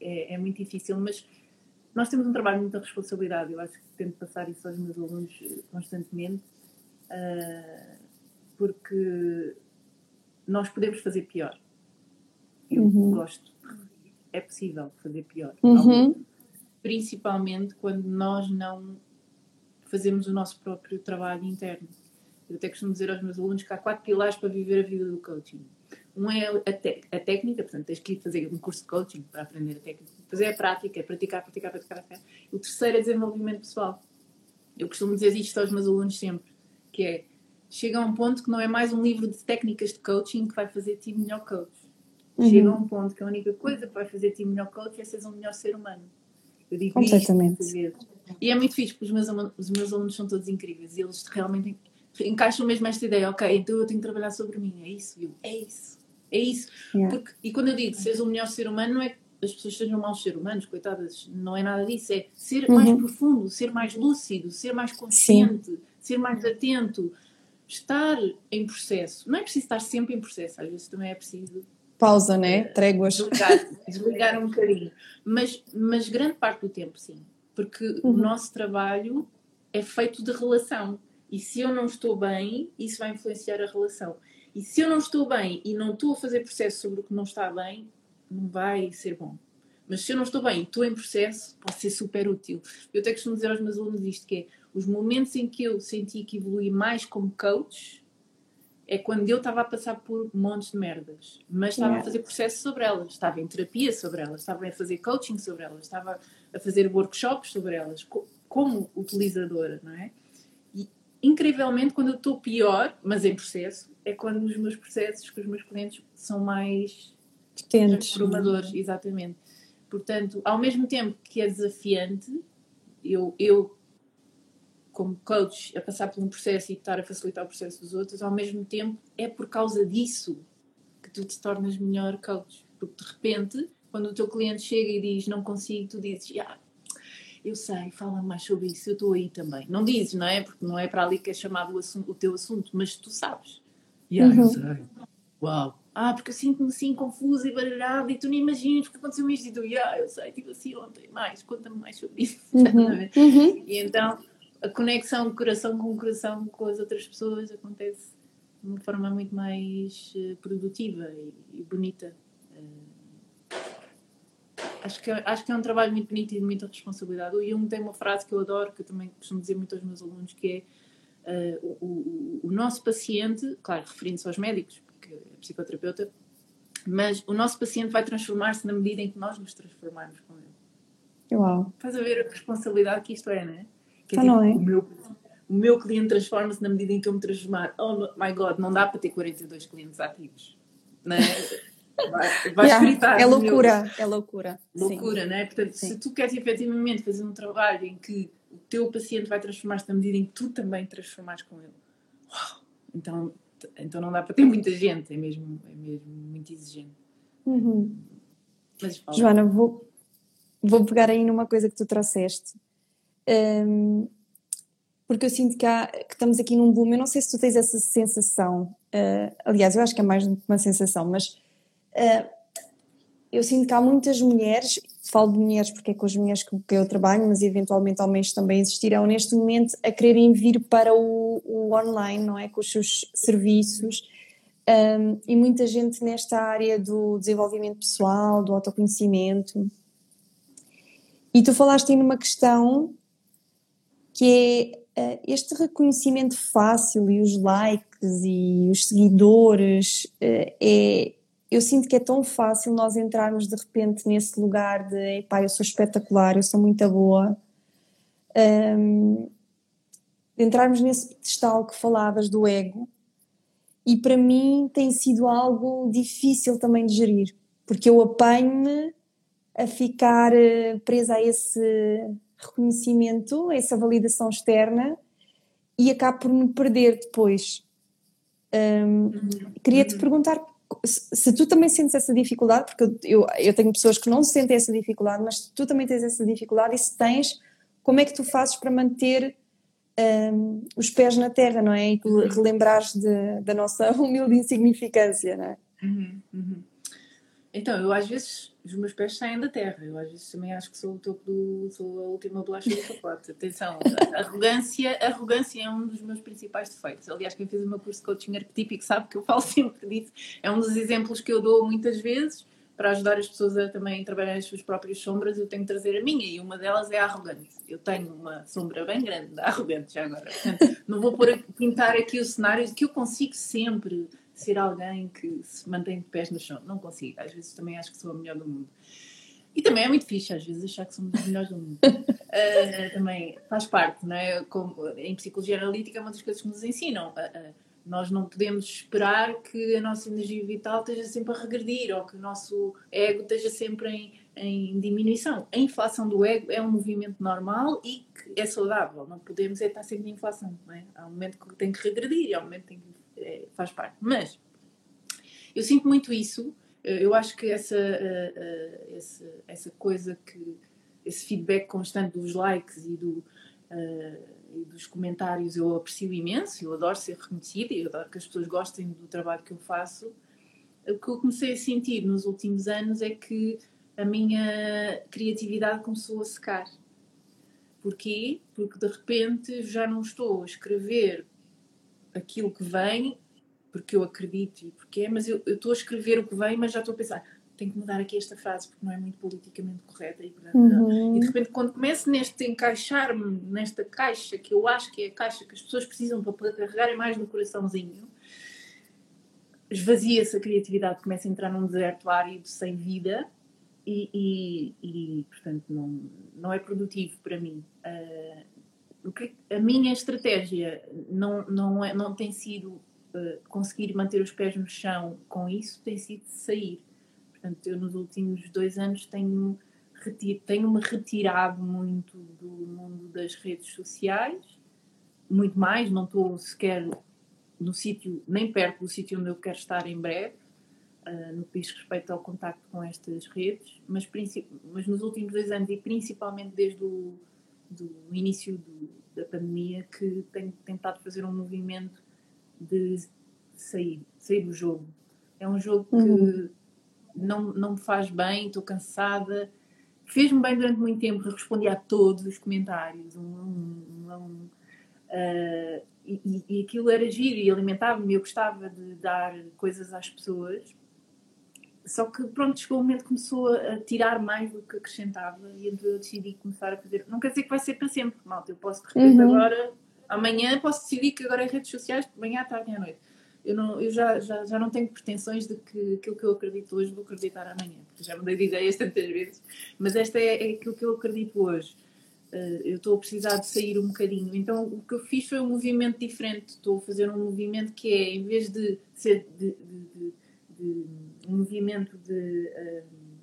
é, é, muito difícil, mas nós temos um trabalho de muita responsabilidade. Eu acho que tento passar isso aos meus alunos constantemente, uh, porque nós podemos fazer pior. Eu uhum. gosto. É possível fazer pior. Uhum. Principalmente quando nós não fazemos o nosso próprio trabalho interno. Eu até costumo dizer aos meus alunos que há quatro pilares para viver a vida do coaching. Um é a, a, técnica, portanto, tens que fazer um curso de coaching para aprender a técnica. Depois é a prática, é praticar, praticar, praticar, praticar. O terceiro é desenvolvimento pessoal. Eu costumo dizer isto aos meus alunos sempre, que é, chega a um ponto que não é mais um livro de técnicas de coaching que vai fazer ti melhor coach. Uhum. Chega a um ponto que a única coisa que vai fazer ti melhor coach é seres um melhor ser humano. Eu digo Completamente. Isto, e é muito fixe, porque os meus, os meus alunos são todos incríveis e eles realmente encaixam mesmo esta ideia, ok, então eu tenho que trabalhar sobre mim, é isso, viu? É isso, é isso. Yeah. Porque, e quando eu digo seres o melhor ser humano, não é que as pessoas sejam maus seres humanos, coitadas, não é nada disso, é ser uhum. mais profundo, ser mais lúcido, ser mais consciente, Sim. ser mais atento, estar em processo. Não é preciso estar sempre em processo, às vezes também é preciso pausa, né? Uh, Tréguas. Desligar, desligar um bocadinho. Mas, mas grande parte do tempo, sim. Porque uhum. o nosso trabalho é feito de relação. E se eu não estou bem, isso vai influenciar a relação. E se eu não estou bem e não estou a fazer processo sobre o que não está bem, não vai ser bom. Mas se eu não estou bem e estou em processo, pode ser super útil. Eu até costumo dizer aos meus alunos isto, que é os momentos em que eu senti que evolui mais como coach é quando eu estava a passar por montes de merdas, mas estava yeah. a fazer processo sobre elas, estava em terapia sobre elas, estava a fazer coaching sobre elas, estava a fazer workshops sobre elas, como utilizadora, não é? Incrivelmente, quando eu estou pior, mas em processo, é quando os meus processos com os meus clientes são mais transformadores, exatamente. Portanto, ao mesmo tempo que é desafiante, eu, eu como coach a passar por um processo e estar a facilitar o processo dos outros, ao mesmo tempo é por causa disso que tu te tornas melhor coach. Porque de repente, quando o teu cliente chega e diz não consigo, tu dizes, yeah, eu sei, fala mais sobre isso, eu estou aí também. Não dizes, não é? Porque não é para ali que é chamado o, assunto, o teu assunto, mas tu sabes. Yeah, uhum. eu sei. Uau. Ah, porque eu sinto-me assim confusa e baralhada e tu nem imaginas que aconteceu isto e tu, yeah, eu sei, tipo assim ontem, mais, conta-me mais sobre isso. Uhum. uhum. E então a conexão de coração com coração com as outras pessoas acontece de uma forma muito mais uh, produtiva e, e bonita. Acho que, acho que é um trabalho muito bonito e de muita responsabilidade. O Jung tem uma frase que eu adoro, que eu também costumo dizer muito aos meus alunos, que é uh, o, o, o, nosso paciente, claro, referindo-se aos médicos, porque é psicoterapeuta, mas o nosso paciente vai transformar-se na medida em que nós nos transformarmos com ele. Uau. Faz a ver a responsabilidade que isto é, não é? É, tipo, não é? O meu, o meu cliente transforma-se na medida em que eu me transformar. Oh my God, não dá para ter 42 clientes ativos. Não é? Vai, vai yeah, é loucura, meu... é loucura. Loucura, Sim. né? Portanto, Sim. se tu queres efetivamente fazer um trabalho em que o teu paciente vai transformar-se na medida em que tu também transformares com ele, uau, então, então não dá para ter muita gente, é mesmo, é mesmo muito exigente. Uhum. Mas, Joana, vou, vou pegar aí numa coisa que tu trouxeste. Um, porque eu sinto que, há, que, estamos aqui num boom. Eu não sei se tu tens essa sensação. Uh, aliás, eu acho que é mais uma sensação, mas eu sinto que há muitas mulheres, falo de mulheres porque é com as mulheres que eu trabalho, mas eventualmente homens também existirão neste momento a quererem vir para o, o online, não é? Com os seus serviços. Um, e muita gente nesta área do desenvolvimento pessoal, do autoconhecimento. E tu falaste aí numa questão que é uh, este reconhecimento fácil e os likes e os seguidores uh, é, eu sinto que é tão fácil nós entrarmos de repente nesse lugar de pá, eu sou espetacular, eu sou muito boa. Um, entrarmos nesse pedestal que falavas do ego, e para mim tem sido algo difícil também de gerir, porque eu apanho-me a ficar eh, presa a esse reconhecimento, a essa validação externa e acabo por me perder depois. Um, uhum. Queria-te uhum. perguntar se tu também sentes essa dificuldade, porque eu, eu tenho pessoas que não sentem essa dificuldade, mas tu também tens essa dificuldade, e se tens, como é que tu fazes para manter um, os pés na terra, não é? E uhum. relembrares de, da nossa humilde insignificância, não é? Uhum, uhum. Então, eu às vezes os meus pés saem da terra. Eu às vezes também acho que sou o topo do. sou a última bolacha do pacote. Atenção, arrogância, arrogância é um dos meus principais defeitos. Aliás, quem fez o meu curso de coaching arquetípico sabe que eu falo sempre disso. É um dos exemplos que eu dou muitas vezes para ajudar as pessoas a também trabalhar as suas próprias sombras. Eu tenho que trazer a minha e uma delas é a arrogante. Eu tenho uma sombra bem grande da arrogante já agora. Não vou pôr, pintar aqui o cenário de que eu consigo sempre ser alguém que se mantém de pés no chão. Não consigo. Às vezes também acho que sou a melhor do mundo. E também é muito fixe, às vezes, achar que somos os melhores do mundo. Uh, também faz parte, não é? Como, em psicologia analítica, é uma das coisas que nos ensinam. Uh, uh, nós não podemos esperar que a nossa energia vital esteja sempre a regredir ou que o nosso ego esteja sempre em em diminuição. A inflação do ego é um movimento normal e que é saudável. Não podemos é estar sempre em inflação. Não é? Há um momento que tem que regredir e há um momento que tem que, é, faz parte. Mas eu sinto muito isso. Eu acho que essa, uh, uh, essa, essa coisa que esse feedback constante dos likes e, do, uh, e dos comentários eu aprecio imenso. Eu adoro ser reconhecida e eu adoro que as pessoas gostem do trabalho que eu faço. O que eu comecei a sentir nos últimos anos é que a minha criatividade começou a secar. Porquê? Porque de repente já não estou a escrever aquilo que vem, porque eu acredito e porque é, mas eu, estou a escrever o que vem, mas já estou a pensar, tenho que mudar aqui esta frase porque não é muito politicamente correta. E, uhum. e de repente, quando começo neste encaixar-me nesta caixa, que eu acho que é a caixa que as pessoas precisam para carregarem mais no coraçãozinho, esvazia-se a criatividade, começa a entrar num deserto árido sem vida e, e, e, portanto não, não é produtivo para mim. Uh, que, a minha estratégia não, não, é, não tem sido uh, conseguir manter os pés no chão com isso, tem sido sair. Portanto, eu nos últimos dois anos tenho, tenho-me retirado muito do mundo das redes sociais, muito mais, não estou sequer no sítio, nem perto do sítio onde eu quero estar em breve uh, no que diz respeito ao contacto com estas redes, mas, mas nos últimos dois anos e principalmente desde o do início do, da pandemia que tenho tentado fazer um movimento de sair, sair do jogo. É um jogo que uhum. não, não me faz bem, estou cansada. Fez-me bem durante muito tempo, respondi a todos os comentários, um, um, um, uh, e, e aquilo era giro e alimentava-me. Eu gostava de dar coisas às pessoas, só que pronto, chegou o momento que começou a tirar mais do que acrescentava e então eu decidi começar a fazer. Não quer dizer que vai ser para sempre, malta. Eu posso de repente uhum. agora, amanhã, posso decidir que agora é redes sociais, de manhã, à tarde e à noite. Eu, não, eu já, já, já não tenho pretensões de que aquilo que eu acredito hoje vou acreditar amanhã, porque já mudei de ideias tantas vezes, mas esta é, é aquilo que eu acredito hoje. Uh, eu estou a precisar de sair um bocadinho. Então, o que eu fiz foi um movimento diferente. Estou a fazer um movimento que é, em vez de ser de, de, de, de um movimento de, um,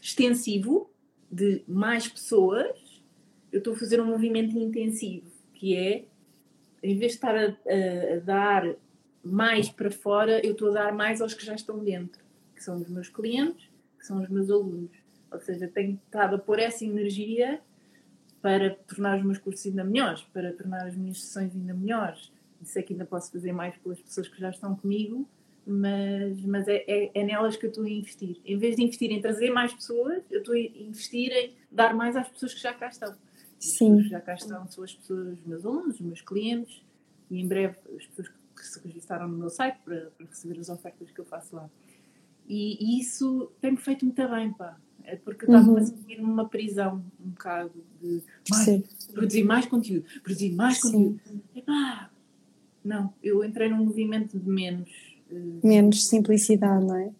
extensivo de mais pessoas, eu estou a fazer um movimento intensivo, que é, em vez de estar a, a, a dar mais para fora, eu estou a dar mais aos que já estão dentro, que são os meus clientes, que são os meus alunos. Ou seja, tenho estado a pôr essa energia para tornar os meus cursos ainda melhores, para tornar as minhas sessões ainda melhores. E sei que ainda posso fazer mais pelas pessoas que já estão comigo, mas, mas é, é, é, nelas que eu estou a investir. Em vez de investir em trazer mais pessoas, eu estou a investir em dar mais às pessoas que já cá estão. Sim. já cá estão são as pessoas, os meus alunos, os meus clientes e em breve as pessoas que se registaram no meu site para, para receber as ofertas que eu faço lá. E, e isso tem-me feito muito bem, pá. É porque eu estava uhum. a sentir numa prisão um bocado de mais, produzir mais conteúdo, produzir mais Sim. conteúdo. E pá, não, eu entrei num movimento de menos Menos simplicidade, não é?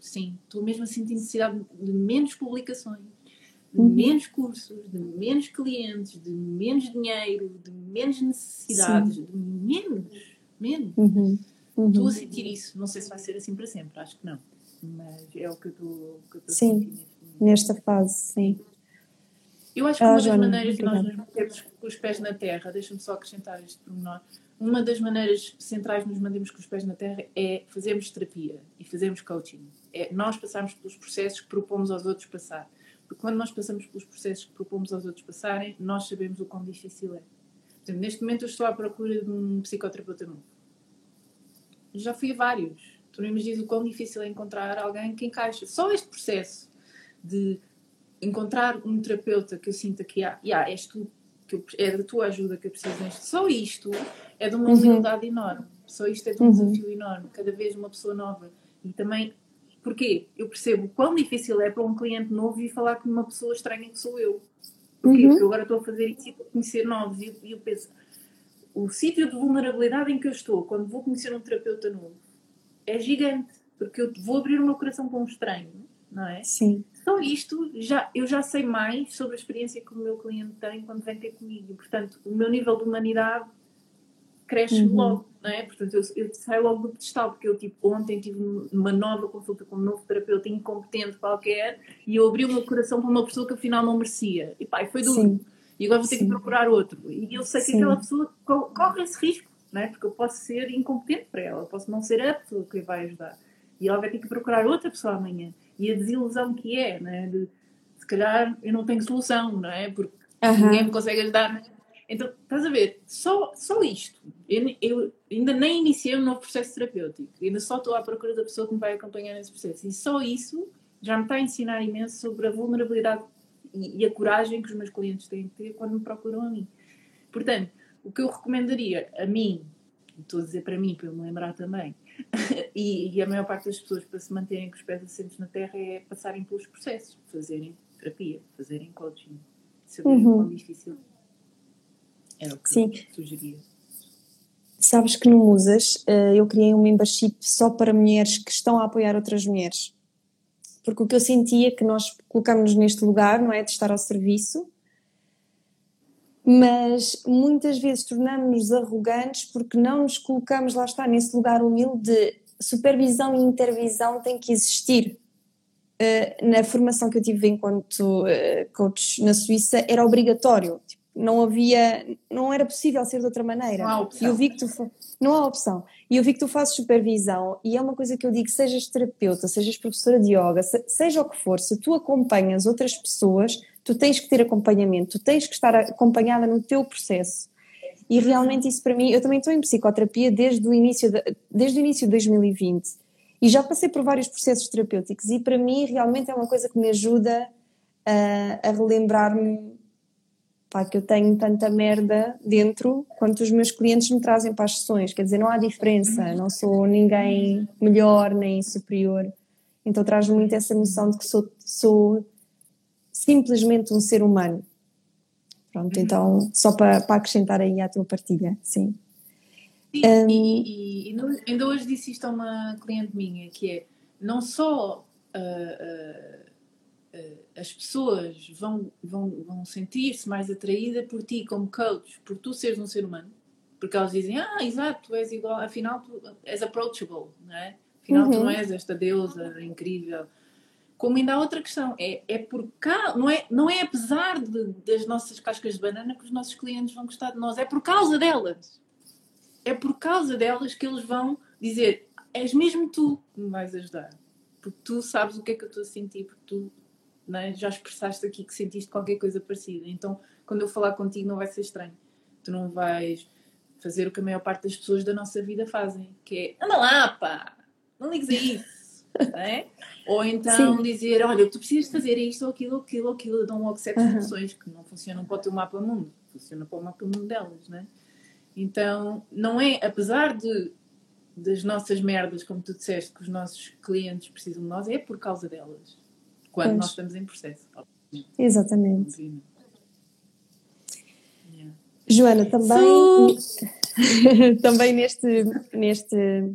Sim, estou mesmo a sentir necessidade de menos publicações, de uhum. menos cursos, de menos clientes, de menos dinheiro, de menos necessidades, Sim. de menos, menos. Uhum. Uhum. Estou a sentir isso. Não sei se vai ser assim para sempre, acho que não. Mas é o que eu estou a sentir nesta fase, sim. Eu acho que ah, uma das maneiras de nós nos metermos com os pés na terra, deixa-me só acrescentar este pormenor, uma das maneiras centrais nos mantermos com os pés na terra é fazermos terapia e fazermos coaching. É nós passarmos pelos processos que propomos aos outros passar. Porque quando nós passamos pelos processos que propomos aos outros passarem, nós sabemos o quão difícil é. Por exemplo, neste momento eu estou à procura de um psicoterapeuta novo. Já fui a vários. Tu não imaginas o quão difícil é encontrar alguém que encaixa. Só este processo de encontrar um terapeuta que eu sinta que ah, yeah, és tu, que eu, é da tua ajuda que eu preciso neste. Só isto é de uma uhum. humildade enorme. Só isto é de um uhum. desafio enorme. Cada vez uma pessoa nova. E também, porquê? Eu percebo quão difícil é para um cliente novo vir falar com uma pessoa estranha que sou eu. Porquê? Uhum. Porque eu agora estou a fazer isso para conhecer novos. E eu, penso, o sítio de vulnerabilidade em que eu estou, quando vou conhecer um terapeuta novo, é gigante. Porque eu vou abrir o meu coração para um estranho, não é? Sim. Só isto, já, eu já sei mais sobre a experiência que o meu cliente tem quando vem ter comigo. Portanto, o meu nível de humanidade cresce uhum. logo, não é? Portanto, eu, eu, saio logo do pedestal, porque eu, tipo, ontem tive uma nova consulta com um novo terapeuta incompetente qualquer e eu abri o meu coração para uma pessoa que afinal não merecia. E pá, foi duro. Sim. E agora vou ter Sim. que procurar outro. E eu sei que Sim. aquela pessoa corre esse risco, não é? Porque eu posso ser incompetente para ela, eu posso não ser a pessoa que vai ajudar. E ela vai ter que procurar outra pessoa amanhã. E a desilusão que é, não é? De, se calhar eu não tenho solução, não é? Porque uhum. ninguém me consegue ajudar. Então, estás a ver, só, só isto. Eu, eu, ainda nem iniciei um novo processo terapêutico, ainda só estou à procura da pessoa que me vai acompanhar nesse processo. E só isso já me está a ensinar imenso sobre a vulnerabilidade e, e a coragem que os meus clientes têm que ter quando me procuram a mim. Portanto, o que eu recomendaria a mim, estou a dizer para mim, para eu me lembrar também, e, e, a maior parte das pessoas para se manterem com os pés assentos na terra é passarem pelos processos, fazerem terapia, fazerem coaching, saberem uhum. quão difícil era o que Sim. sugeria. Sabes que no Musas eh, eu criei um membership só para mulheres que estão a apoiar outras mulheres. Porque o que eu sentia é que nós colocamos-nos neste lugar, não é? De estar ao serviço, mas muitas vezes tornamos-nos arrogantes porque não nos colocamos, lá está, nesse lugar humilde de supervisão e intervisão tem que existir. Uh, na formação que eu tive enquanto uh, coach na Suíça era obrigatório. Tipo, não havia, não era possível ser de outra maneira. Não há opção. E eu vi que tu, não há opção. E eu vi que tu fazes supervisão e é uma coisa que eu digo, sejas terapeuta, sejas professora de yoga, seja o que for, se tu acompanhas outras pessoas, tu tens que ter acompanhamento, tu tens que estar acompanhada no teu processo. E realmente isso para mim, eu também estou em psicoterapia desde o início de, desde o início de 2020 e já passei por vários processos terapêuticos e para mim realmente é uma coisa que me ajuda a, a relembrar-me pá, que eu tenho tanta merda dentro quanto os meus clientes me trazem para as sessões. Quer dizer, não há diferença, não sou ninguém melhor nem superior. Então traz-me muito essa noção de que sou, sou simplesmente um ser humano. Pronto, uhum. então, só para, para acrescentar aí à tua partilha, sim. Sim, um, e, e, e, ainda hoje disse isto a uma cliente minha, que é, não só uh, uh, uh, as pessoas vão, vão, vão sentir-se mais atraídas por ti como coach, por tu seres um ser humano, porque elas dizem, ah, exato, tu és igual, afinal tu és approachable, não é? Afinal uhum. tu não és esta deusa incrível. Como ainda há outra questão, é, é por cá, não é, não é apesar de, das nossas cascas de banana que os nossos clientes vão gostar de nós, é por causa delas. É por causa delas que eles vão dizer, és mesmo tu que me vais ajudar. Porque tu sabes o que é que eu estou a sentir, porque tu é? já expressaste aqui que sentiste qualquer coisa parecida. Então, quando eu falar contigo, não vai ser estranho. Tu não vais fazer o que a maior parte das pessoas da nossa vida fazem, que é anda lá, pá, não ligues a isso é? Ou então Sim. dizer, olha, tu precisas fazer isto ou aquilo, aquilo, ou aquilo, dão logo sete uhum. soluções que não funcionam para o teu mapa mundo, funcionam para o mapa mundo delas, né? Então, não é, apesar de das nossas merdas, como tu disseste, que os nossos clientes precisam de nós, é por causa delas, quando pois. nós estamos em processo. Exatamente. Yeah. Joana, também, também neste, neste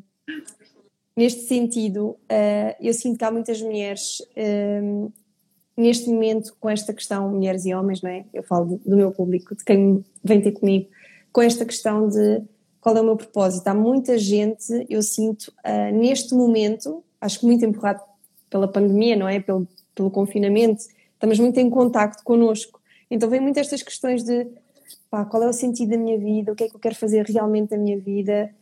neste sentido, uh, eu sinto que há muitas mulheres uh, neste momento com esta questão, mulheres e homens, não é? Eu falo do, do meu público, de quem vem ter comigo, com esta questão de qual é o meu propósito. Há muita gente, eu sinto, uh, neste momento, acho que muito empurrado pela pandemia, não é? Pelo, pelo confinamento, estamos muito em contacto connosco. Então vem muito estas questões de pá, qual é o sentido da minha vida, o que é que eu quero fazer realmente da minha vida,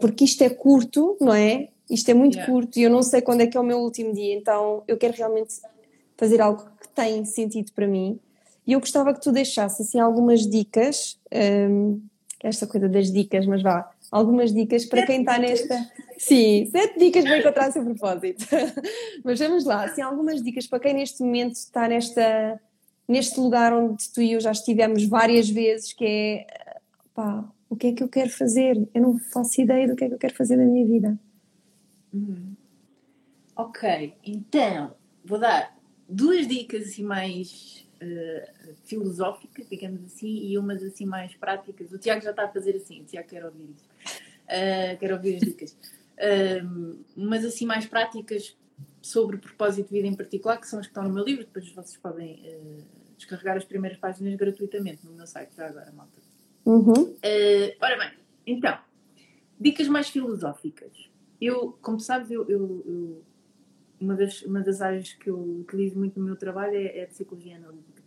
porque isto é curto, não é? isto é muito yeah. curto e eu não sei quando é que é o meu último dia, então eu quero realmente fazer algo que tem sentido para mim. E eu gostava que tu deixasse assim algumas dicas, um, esta coisa das dicas, mas vá, algumas dicas para quem está nesta. Sim, sete dicas para encontrar o seu propósito. mas vamos lá, assim, algumas dicas para quem neste momento está nesta, neste lugar onde tu e eu já estivemos várias vezes, que é pá, o que é que eu quero fazer? Eu não faço ideia do que é que eu quero fazer na minha vida. Uhum. Ok, então vou dar duas dicas assim mais uh, filosóficas, digamos assim, e umas assim mais práticas. O Tiago já está a fazer assim, o Tiago quer ouvir isso. Uh, quero ouvir as dicas. Uh, umas assim mais práticas sobre propósito de vida em particular, que são as que estão no meu livro, depois vocês podem uh, descarregar as primeiras páginas gratuitamente no meu site, já agora, malta. Uhum. ora bem, Então, dicas mais filosóficas. Eu, como sabes, eu, eu, eu, uma, das, uma das áreas que eu utilizo muito no meu trabalho é, é a psicologia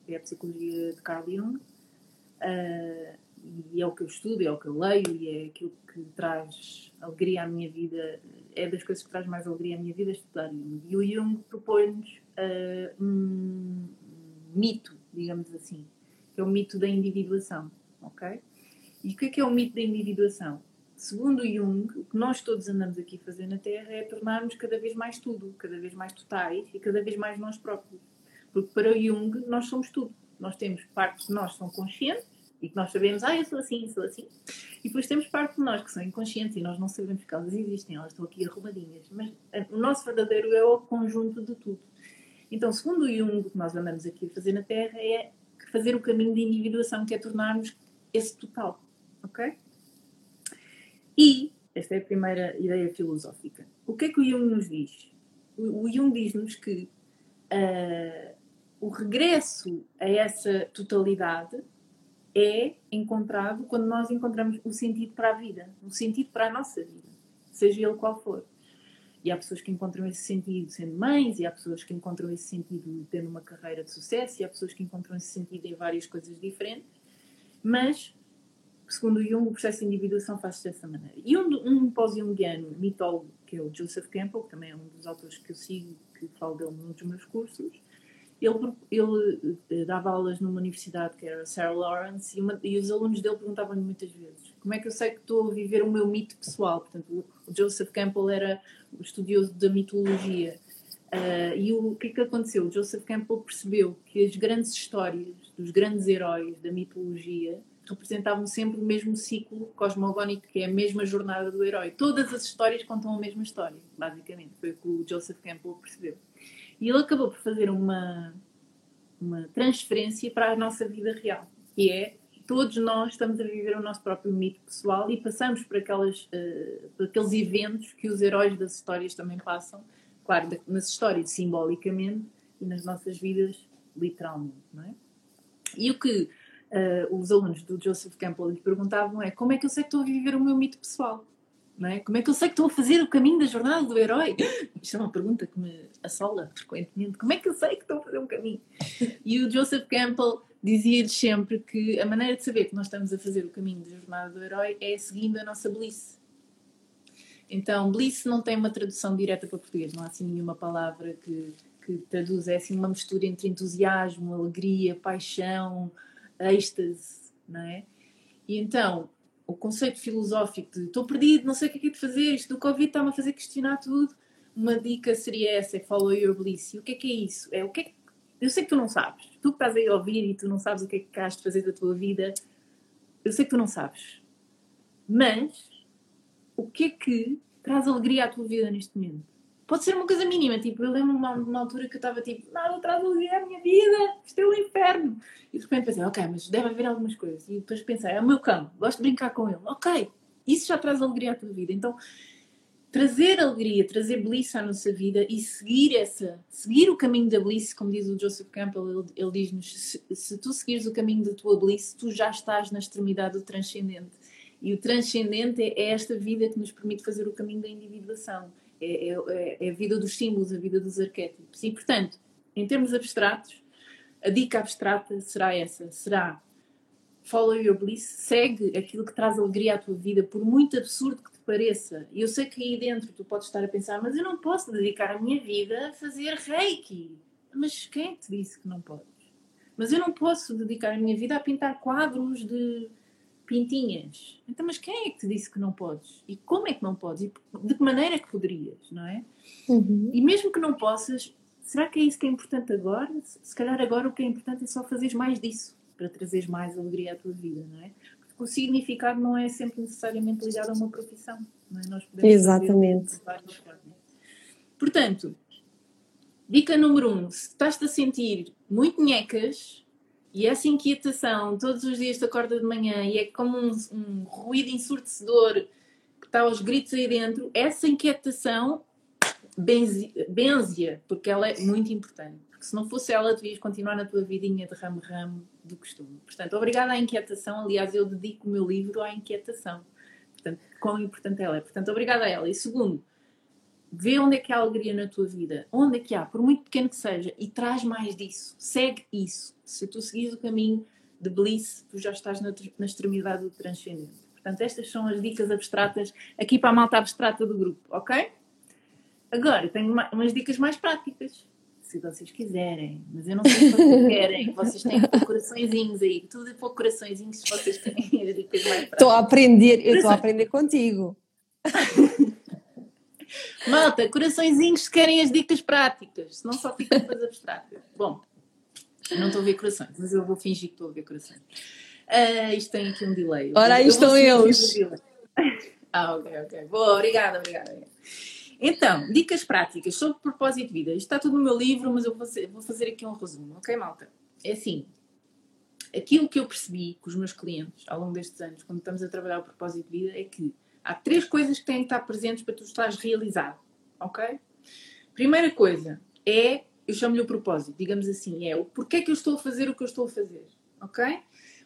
é a psicologia de Carl Jung. Uh, e é o que eu estudo, é o que eu leio e é aquilo que traz alegria à minha vida, é das coisas que traz mais alegria à minha vida estudar Jung. E o Jung propõe-nos uh, um mito, digamos assim, que é o mito da individuação, ok? E o que é que é o mito da individuação? Segundo Jung, o que nós todos andamos aqui a fazer na Terra é tornarmos cada vez mais tudo, cada vez mais totais e cada vez mais nós próprios. Porque para Jung nós somos tudo. Nós temos partes de nós que são conscientes e que nós sabemos, ah, eu sou assim, sou assim. E depois temos parte de nós que são inconscientes e nós não sabemos que elas existem, elas estão aqui arrumadinhas. Mas eh, o nosso verdadeiro é o conjunto de tudo. Então, segundo Jung, o que nós andamos aqui a fazer na Terra é fazer o caminho de individuação, que é tornarmos esse total. Ok? E, esta é a primeira ideia filosófica. O que é que o Jung nos diz? O, Jung diz-nos que uh, o regresso a essa totalidade é encontrado quando nós encontramos o sentido para a vida, o sentido para a nossa vida, seja ele qual for. E há pessoas que encontram esse sentido sendo mães, e há pessoas que encontram esse sentido tendo uma carreira de sucesso, e há pessoas que encontram esse sentido em várias coisas diferentes. Mas, segundo Jung, o processo de individuação faz-se dessa maneira. E um, um pós-jungiano mitólogo, que é o Joseph Campbell, que também é um dos autores que eu sigo, que falo dele num dos meus cursos, ele, ele eh, dava aulas numa universidade que era Sarah Lawrence e, uma, e os alunos dele perguntavam-lhe muitas vezes como é que eu sei que estou a viver o meu mito pessoal. Portanto, o, o Joseph Campbell era o estudioso da mitologia. Uh, e o, o que é que aconteceu? O Joseph Campbell percebeu que as grandes histórias dos grandes heróis da mitologia representavam sempre o mesmo ciclo cosmogónico, que é a mesma jornada do herói. Todas as histórias contam a mesma história, basicamente. Foi o que o Joseph Campbell percebeu. E ele acabou por fazer uma, uma transferência para a nossa vida real, que é todos nós estamos a viver o nosso próprio mito pessoal e passamos por, aquelas, uh, por aqueles eventos que os heróis das histórias também passam, claro, nas histórias simbolicamente e nas nossas vidas literalmente, não é? E o que uh, os alunos do Joseph Campbell lhe perguntavam é como é que eu sei que estou a viver o meu mito pessoal? Não é? Como é que eu sei que estou a fazer o caminho da jornada do herói? Isto é uma pergunta que me assola frequentemente. Como é que eu sei que estou a fazer um caminho? E o Joseph Campbell dizia-lhes sempre que a maneira de saber que nós estamos a fazer o caminho da jornada do herói é seguindo a nossa bliss. Então, bliss não tem uma tradução direta para português, não há assim nenhuma palavra que, que traduz, é assim uma mistura entre entusiasmo, alegria, paixão, êxtase, não é? E então, o conceito filosófico de estou perdido, não sei o que é que é de fazer, isto do Covid está-me a fazer questionar tudo. Uma dica seria essa, é follow your bliss. E o que é que é isso? É o que é que... Eu sei que tu não sabes. Tu que estás aí a ouvir e tu não sabes o que é que de fazer da tua vida. Eu sei que tu não sabes. Mas o que é que traz alegria à tua vida neste momento? Pode ser uma coisa mínima, tipo, eu lembro-me uma, uma altura que eu estava tipo, nada traz alegria à minha vida, isto é um inferno. E de repente pensei, ok, mas deve haver algumas coisas. E depois pensei, é o meu cão, gosto de brincar com ele. Ok, isso já traz alegria à tua vida. Então, trazer alegria, trazer bliss à nossa vida e seguir essa, seguir o caminho da bliss, como diz o Joseph Campbell, ele, ele diz-nos, se, se tu seguires o caminho da tua bliss, tu já estás na extremidade do transcendente. E o transcendente é esta vida que nos permite fazer o caminho da individuação é, é, é, a vida dos símbolos, a vida dos arquétipos. E, portanto, em termos abstratos, a dica abstrata será essa: será follow your bliss, segue aquilo que traz alegria à tua vida, por muito absurdo que te pareça. E eu sei que aí dentro tu podes estar a pensar, mas eu não posso dedicar a minha vida a fazer reiki. Mas quem é te disse que não podes? Mas eu não posso dedicar a minha vida a pintar quadros de pintinhas. Então, mas quem é que te disse que não podes? E como é que não podes? E de que maneira é que poderias, não é? Uhum. E mesmo que não possas, será que é isso que é importante agora? Se calhar agora o que é importante é só fazeres mais disso, para trazeres mais alegria à tua vida, não é? Porque o significado não é sempre necessariamente ligado a uma profissão, não é? Nós podemos Exatamente. Portanto, dica número um, se estás-te a sentir muito nhecas, e essa inquietação, todos os dias te acorda de manhã e é como um, um ruído ensurdecedor que está aos gritos aí dentro, essa inquietação benze-a, porque ela é muito importante. Porque se não fosse ela, devias continuar na tua vidinha de ramo-ramo do costume. Portanto, obrigada à inquietação. Aliás, eu dedico o meu livro à inquietação. Portanto, quão importante ela é. Portanto, obrigada a ela. E segundo, vê onde é que há alegria na tua vida, onde é que há, por muito pequeno que seja, e traz mais disso, segue isso. Se tu seguires o caminho de bliss, tu já estás na, na extremidade do transcendente. Portanto, estas são as dicas abstratas aqui para a malta abstrata do grupo, ok? Agora, tenho uma, umas dicas mais práticas, se vocês quiserem, mas eu não sei se vocês querem, vocês têm coraçõezinhos aí, tudo é por coraçõezinhos se vocês têm as dicas mais práticas. Estou a aprender, eu estou a aprender contigo. Malta, coraçõezinhos se querem as dicas práticas, se não só ficam coisas abstratas. Bom, não estou a ver corações, mas eu vou fingir que estou a ver corações. Uh, isto tem aqui um delay. Ora, aí estão eles. Ah, ok, ok. Boa, obrigada, obrigada. Então, dicas práticas sobre propósito de vida. Isto está tudo no meu livro, mas eu vou fazer, vou fazer aqui um resumo, ok, malta? É assim, aquilo que eu percebi com os meus clientes ao longo destes anos, quando estamos a trabalhar o propósito de vida, é que há três coisas que têm que estar presentes para tu estares realizado, ok? Primeira coisa é, eu chamo-lhe o propósito, digamos assim, é o porquê que eu estou a fazer o que eu estou a fazer, ok?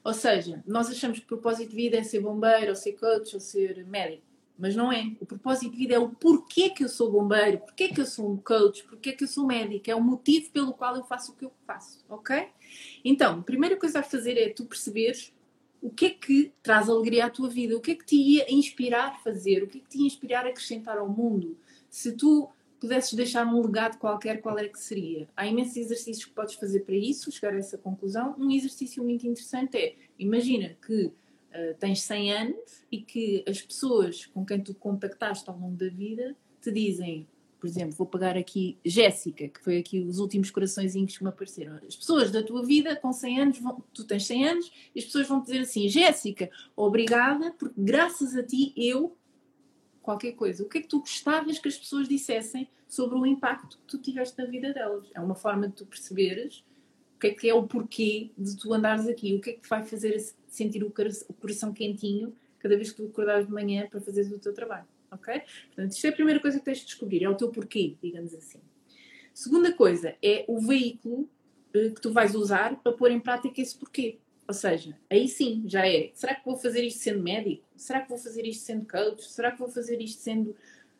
Ou seja, nós achamos que o propósito de vida é ser bombeiro, ou ser coach, ou ser médico. Mas não é. O propósito de vida é o porquê que eu sou bombeiro, porquê que eu sou um coach, porquê que eu sou médico. É o motivo pelo qual eu faço o que eu faço, ok? Então, a primeira coisa a fazer é tu perceberes o que é que traz alegria à tua vida, o que é que te ia inspirar fazer, o que é que te ia inspirar a acrescentar ao mundo. Se tu pudesses deixar um legado qualquer, qual era que seria? Há imensos exercícios que podes fazer para isso, chegar a essa conclusão. Um exercício muito interessante é, imagina que uh, tens 100 anos e que as pessoas com quem tu contactaste ao longo da vida te dizem, por exemplo, vou pegar aqui Jéssica, que foi aqui os últimos coraçõezinhos que me apareceram. As pessoas da tua vida com 100 anos, vão, tu tens 100 anos, e as pessoas vão dizer assim, Jéssica, obrigada, porque graças a ti eu qualquer coisa. O que é que tu gostavas que as pessoas dissessem sobre o impacto que tu tiveste na vida delas? É uma forma de tu perceberes o que é que é o porquê de tu andares aqui, o que é que te vai fazer sentir o coração quentinho cada vez que tu acordares de manhã para fazeres o teu trabalho, ok? Portanto, isto é a primeira coisa que tens de descobrir, é o teu porquê, digamos assim. Segunda coisa é o veículo eh, que tu vais usar para pôr em prática esse porquê. Ou seja, aí sim, já é. Será que vou fazer isto sendo médico? Será que vou fazer isto sendo coach? Será que vou fazer isto sendo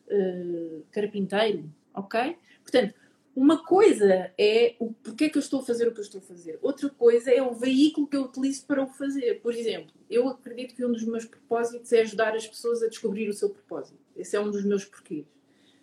uh, carpinteiro? Ok? Portanto, uma coisa é o porquê que eu estou a fazer o que eu estou a fazer. Outra coisa é o veículo que eu utilizo para o fazer. Por exemplo, eu acredito que um dos meus propósitos é ajudar as pessoas a descobrir o seu propósito. Esse é um dos meus porquês.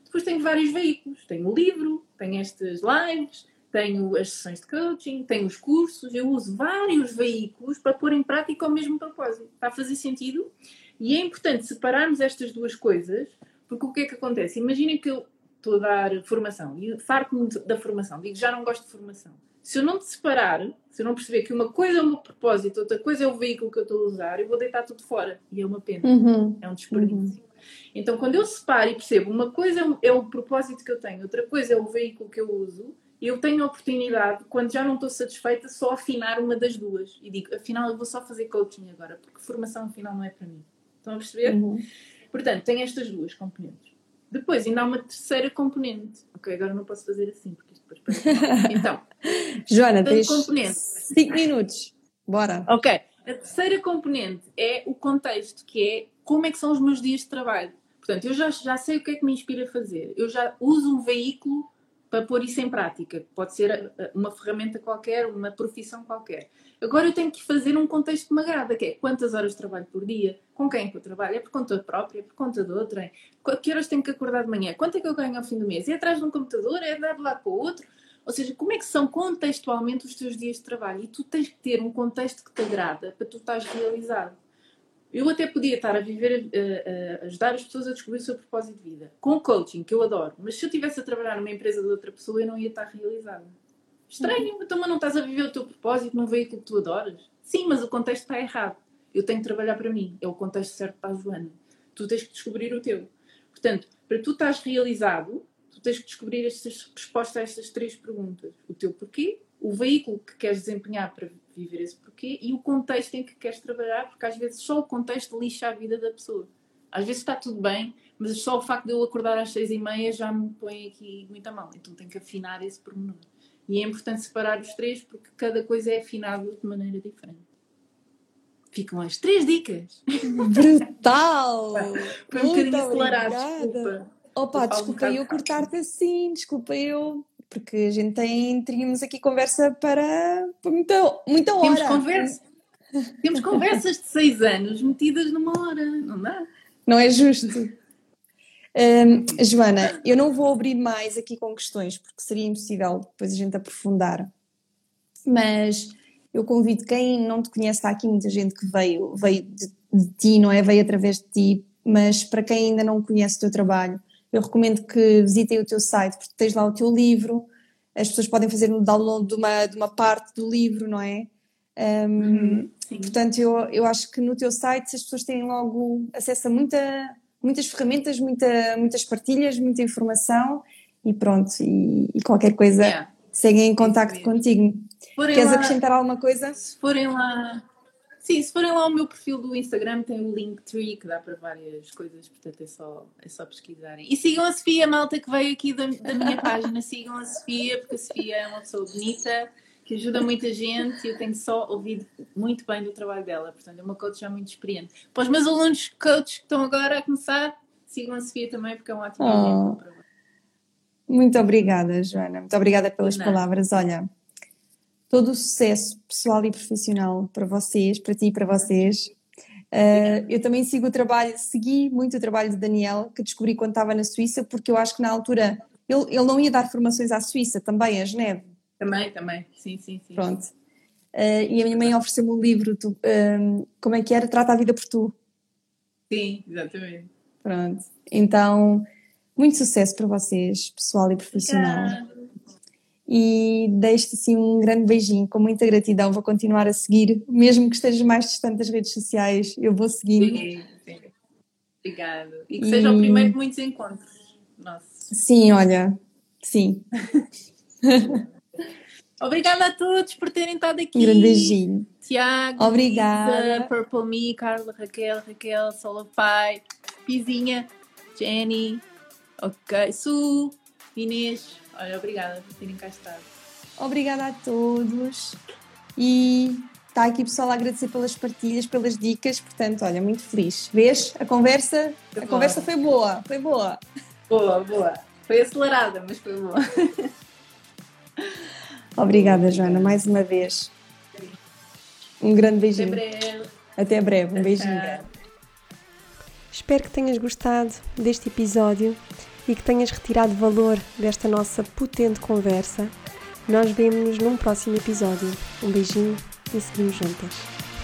Depois tenho vários veículos. Tenho o livro, tenho estas lives, tenho as sessões de coaching, tenho os cursos, eu uso vários veículos para pôr em prática o mesmo propósito. Está a fazer sentido? E é importante separarmos estas duas coisas, porque o que é que acontece? Imaginem que eu estou a dar formação e farto-me da formação, digo já não gosto de formação. Se eu não te separar, se eu não perceber que uma coisa é o meu propósito, outra coisa é o veículo que eu estou a usar, eu vou deitar tudo fora. E é uma pena. Uhum. É um desperdício. Uhum. Então, quando eu separo e percebo uma coisa é o propósito que eu tenho, outra coisa é o veículo que eu uso, eu tenho a oportunidade, quando já não estou satisfeita, só afinar uma das duas. E digo, afinal, eu vou só fazer coaching agora, porque formação, afinal, não é para mim. Estão a perceber? Uhum. Portanto, tem estas duas componentes. Depois, ainda há uma terceira componente. Ok, agora não posso fazer assim, porque isto depois parece... Então, Joana, tens componente. cinco minutos. Bora. Ok. A terceira componente é o contexto, que é como é que são os meus dias de trabalho. Portanto, eu já, já sei o que é que me inspira a fazer. Eu já uso um veículo para pôr isso em prática. Pode ser eh, uma ferramenta qualquer, uma profissão qualquer. Agora eu tenho que fazer um contexto que me agrada, que é quantas horas trabalho por dia, com quem é que eu trabalho, é por conta própria, é por conta de outra, que horas tenho que acordar de manhã, quanto é que eu ganho ao fim do mês, é atrás de um computador, é dar de lado para o outro. Ou seja, como é que são contextualmente os teus dias de trabalho? E tu tens que ter um contexto que te agrada para tu estás realizado. Eu até podia estar a viver, a, a, ajudar as pessoas a descobrir o seu propósito de vida, com coaching, que eu adoro, mas se eu estivesse a trabalhar numa empresa de outra pessoa, eu não ia estar realizada. Estranho, então, mas não estás a viver o teu propósito num veículo que tu adoras? Sim, mas o contexto está errado. Eu tenho que trabalhar para mim. É o contexto certo para a Joana. Tu tens que descobrir o teu. Portanto, para tu estás realizado, tu tens que descobrir estas respostas a estas três perguntas: o teu porquê, o veículo que queres desempenhar para viver esse porquê e o contexto em que queres trabalhar, porque às vezes só o contexto lixa a vida da pessoa. Às vezes está tudo bem, mas só o facto de eu acordar às seis e meia já me põe aqui muita mal. Então tenho que afinar esse pormenor. E é importante separar os três porque cada coisa é afinada de maneira diferente. ficam as três dicas. Brutal! Foi um bocadinho acelerado, desculpa. Opa, desculpa eu cortar-te assim, desculpa eu, porque a gente tem, teríamos aqui conversa para, para muita, muita hora. Temos conversa. Temos conversas de seis anos metidas numa hora, não dá? Não é justo. Um, Joana, eu não vou abrir mais aqui com questões, porque seria impossível depois a gente aprofundar. Mas eu convido quem não te conhece, está aqui muita gente que veio, veio de, de ti, não é? Veio através de ti, mas para quem ainda não conhece o teu trabalho, eu recomendo que visitem o teu site, porque tens lá o teu livro, as pessoas podem fazer um download de uma, de uma parte do livro, não é? Um, uhum, portanto, eu, eu acho que no teu site as pessoas têm logo acesso a muita, muitas ferramentas, muita, muitas partilhas, muita informação e pronto, e, e qualquer coisa yeah. seguem em contacto contigo. Queres lá, acrescentar alguma coisa? Se forem lá. Sim, se forem lá ao meu perfil do Instagram, tem um Linktree que dá para várias coisas, portanto é só, é só pesquisarem. E sigam a Sofia, malta que veio aqui da, da minha página, sigam a Sofia, porque a Sofia é uma pessoa bonita, que ajuda muita gente e eu tenho só ouvido muito bem do trabalho dela, portanto é uma coach já muito experiente. Para os meus alunos coaches que estão agora a começar, sigam a Sofia também, porque é um ótimo oh. exemplo para Muito obrigada, Joana, muito obrigada pelas palavras. Olha, todo o sucesso pessoal e profissional para vocês, para ti e para vocês. Uh, eu também sigo o trabalho, segui muito o trabalho de Daniel, que descobri quando estava na Suíça, porque eu acho que na altura ele, ele não ia dar formações à Suíça, também a Geneve. Também, também, sim, sim, sim. Pronto. Uh, e a minha mãe ofereceu-me um livro, tu, um, como é que era? Trata a vida por tu. Sim, exatamente. Pronto. Então, muito sucesso para vocês, pessoal e profissional. Obrigada e deixo-te assim um grande beijinho, com muita gratidão. Vou continuar a seguir, mesmo que estejas mais distante das redes sociais, eu vou seguindo. Sim, sim. Obrigada. E que e... seja o primeiro de muitos encontros. Nossa. Sim, olha, sim. Obrigada a todos por terem estado aqui. Um grande beijinho. Tiago, Obrigada. Lisa, Purple Me, Carla, Raquel, Raquel, Solo Pai, Pizinha, Jenny, ok, Su, Inês. Olha, obrigada por terem cá estado. Obrigada a todos e está aqui o pessoal a agradecer pelas partilhas, pelas dicas, portanto, olha, muito feliz. Vês? A conversa, foi a boa. conversa foi boa, foi boa. Boa, boa. Foi acelerada, mas foi boa. Obrigada, Joana, mais uma vez. Um grande beijinho. Até breve. Até breve, um beijinho. Espero que tenhas gostado deste episódio e que tenhas retirado valor desta nossa potente conversa. Nós vemos-nos num próximo episódio. Um beijinho e seguimos juntas.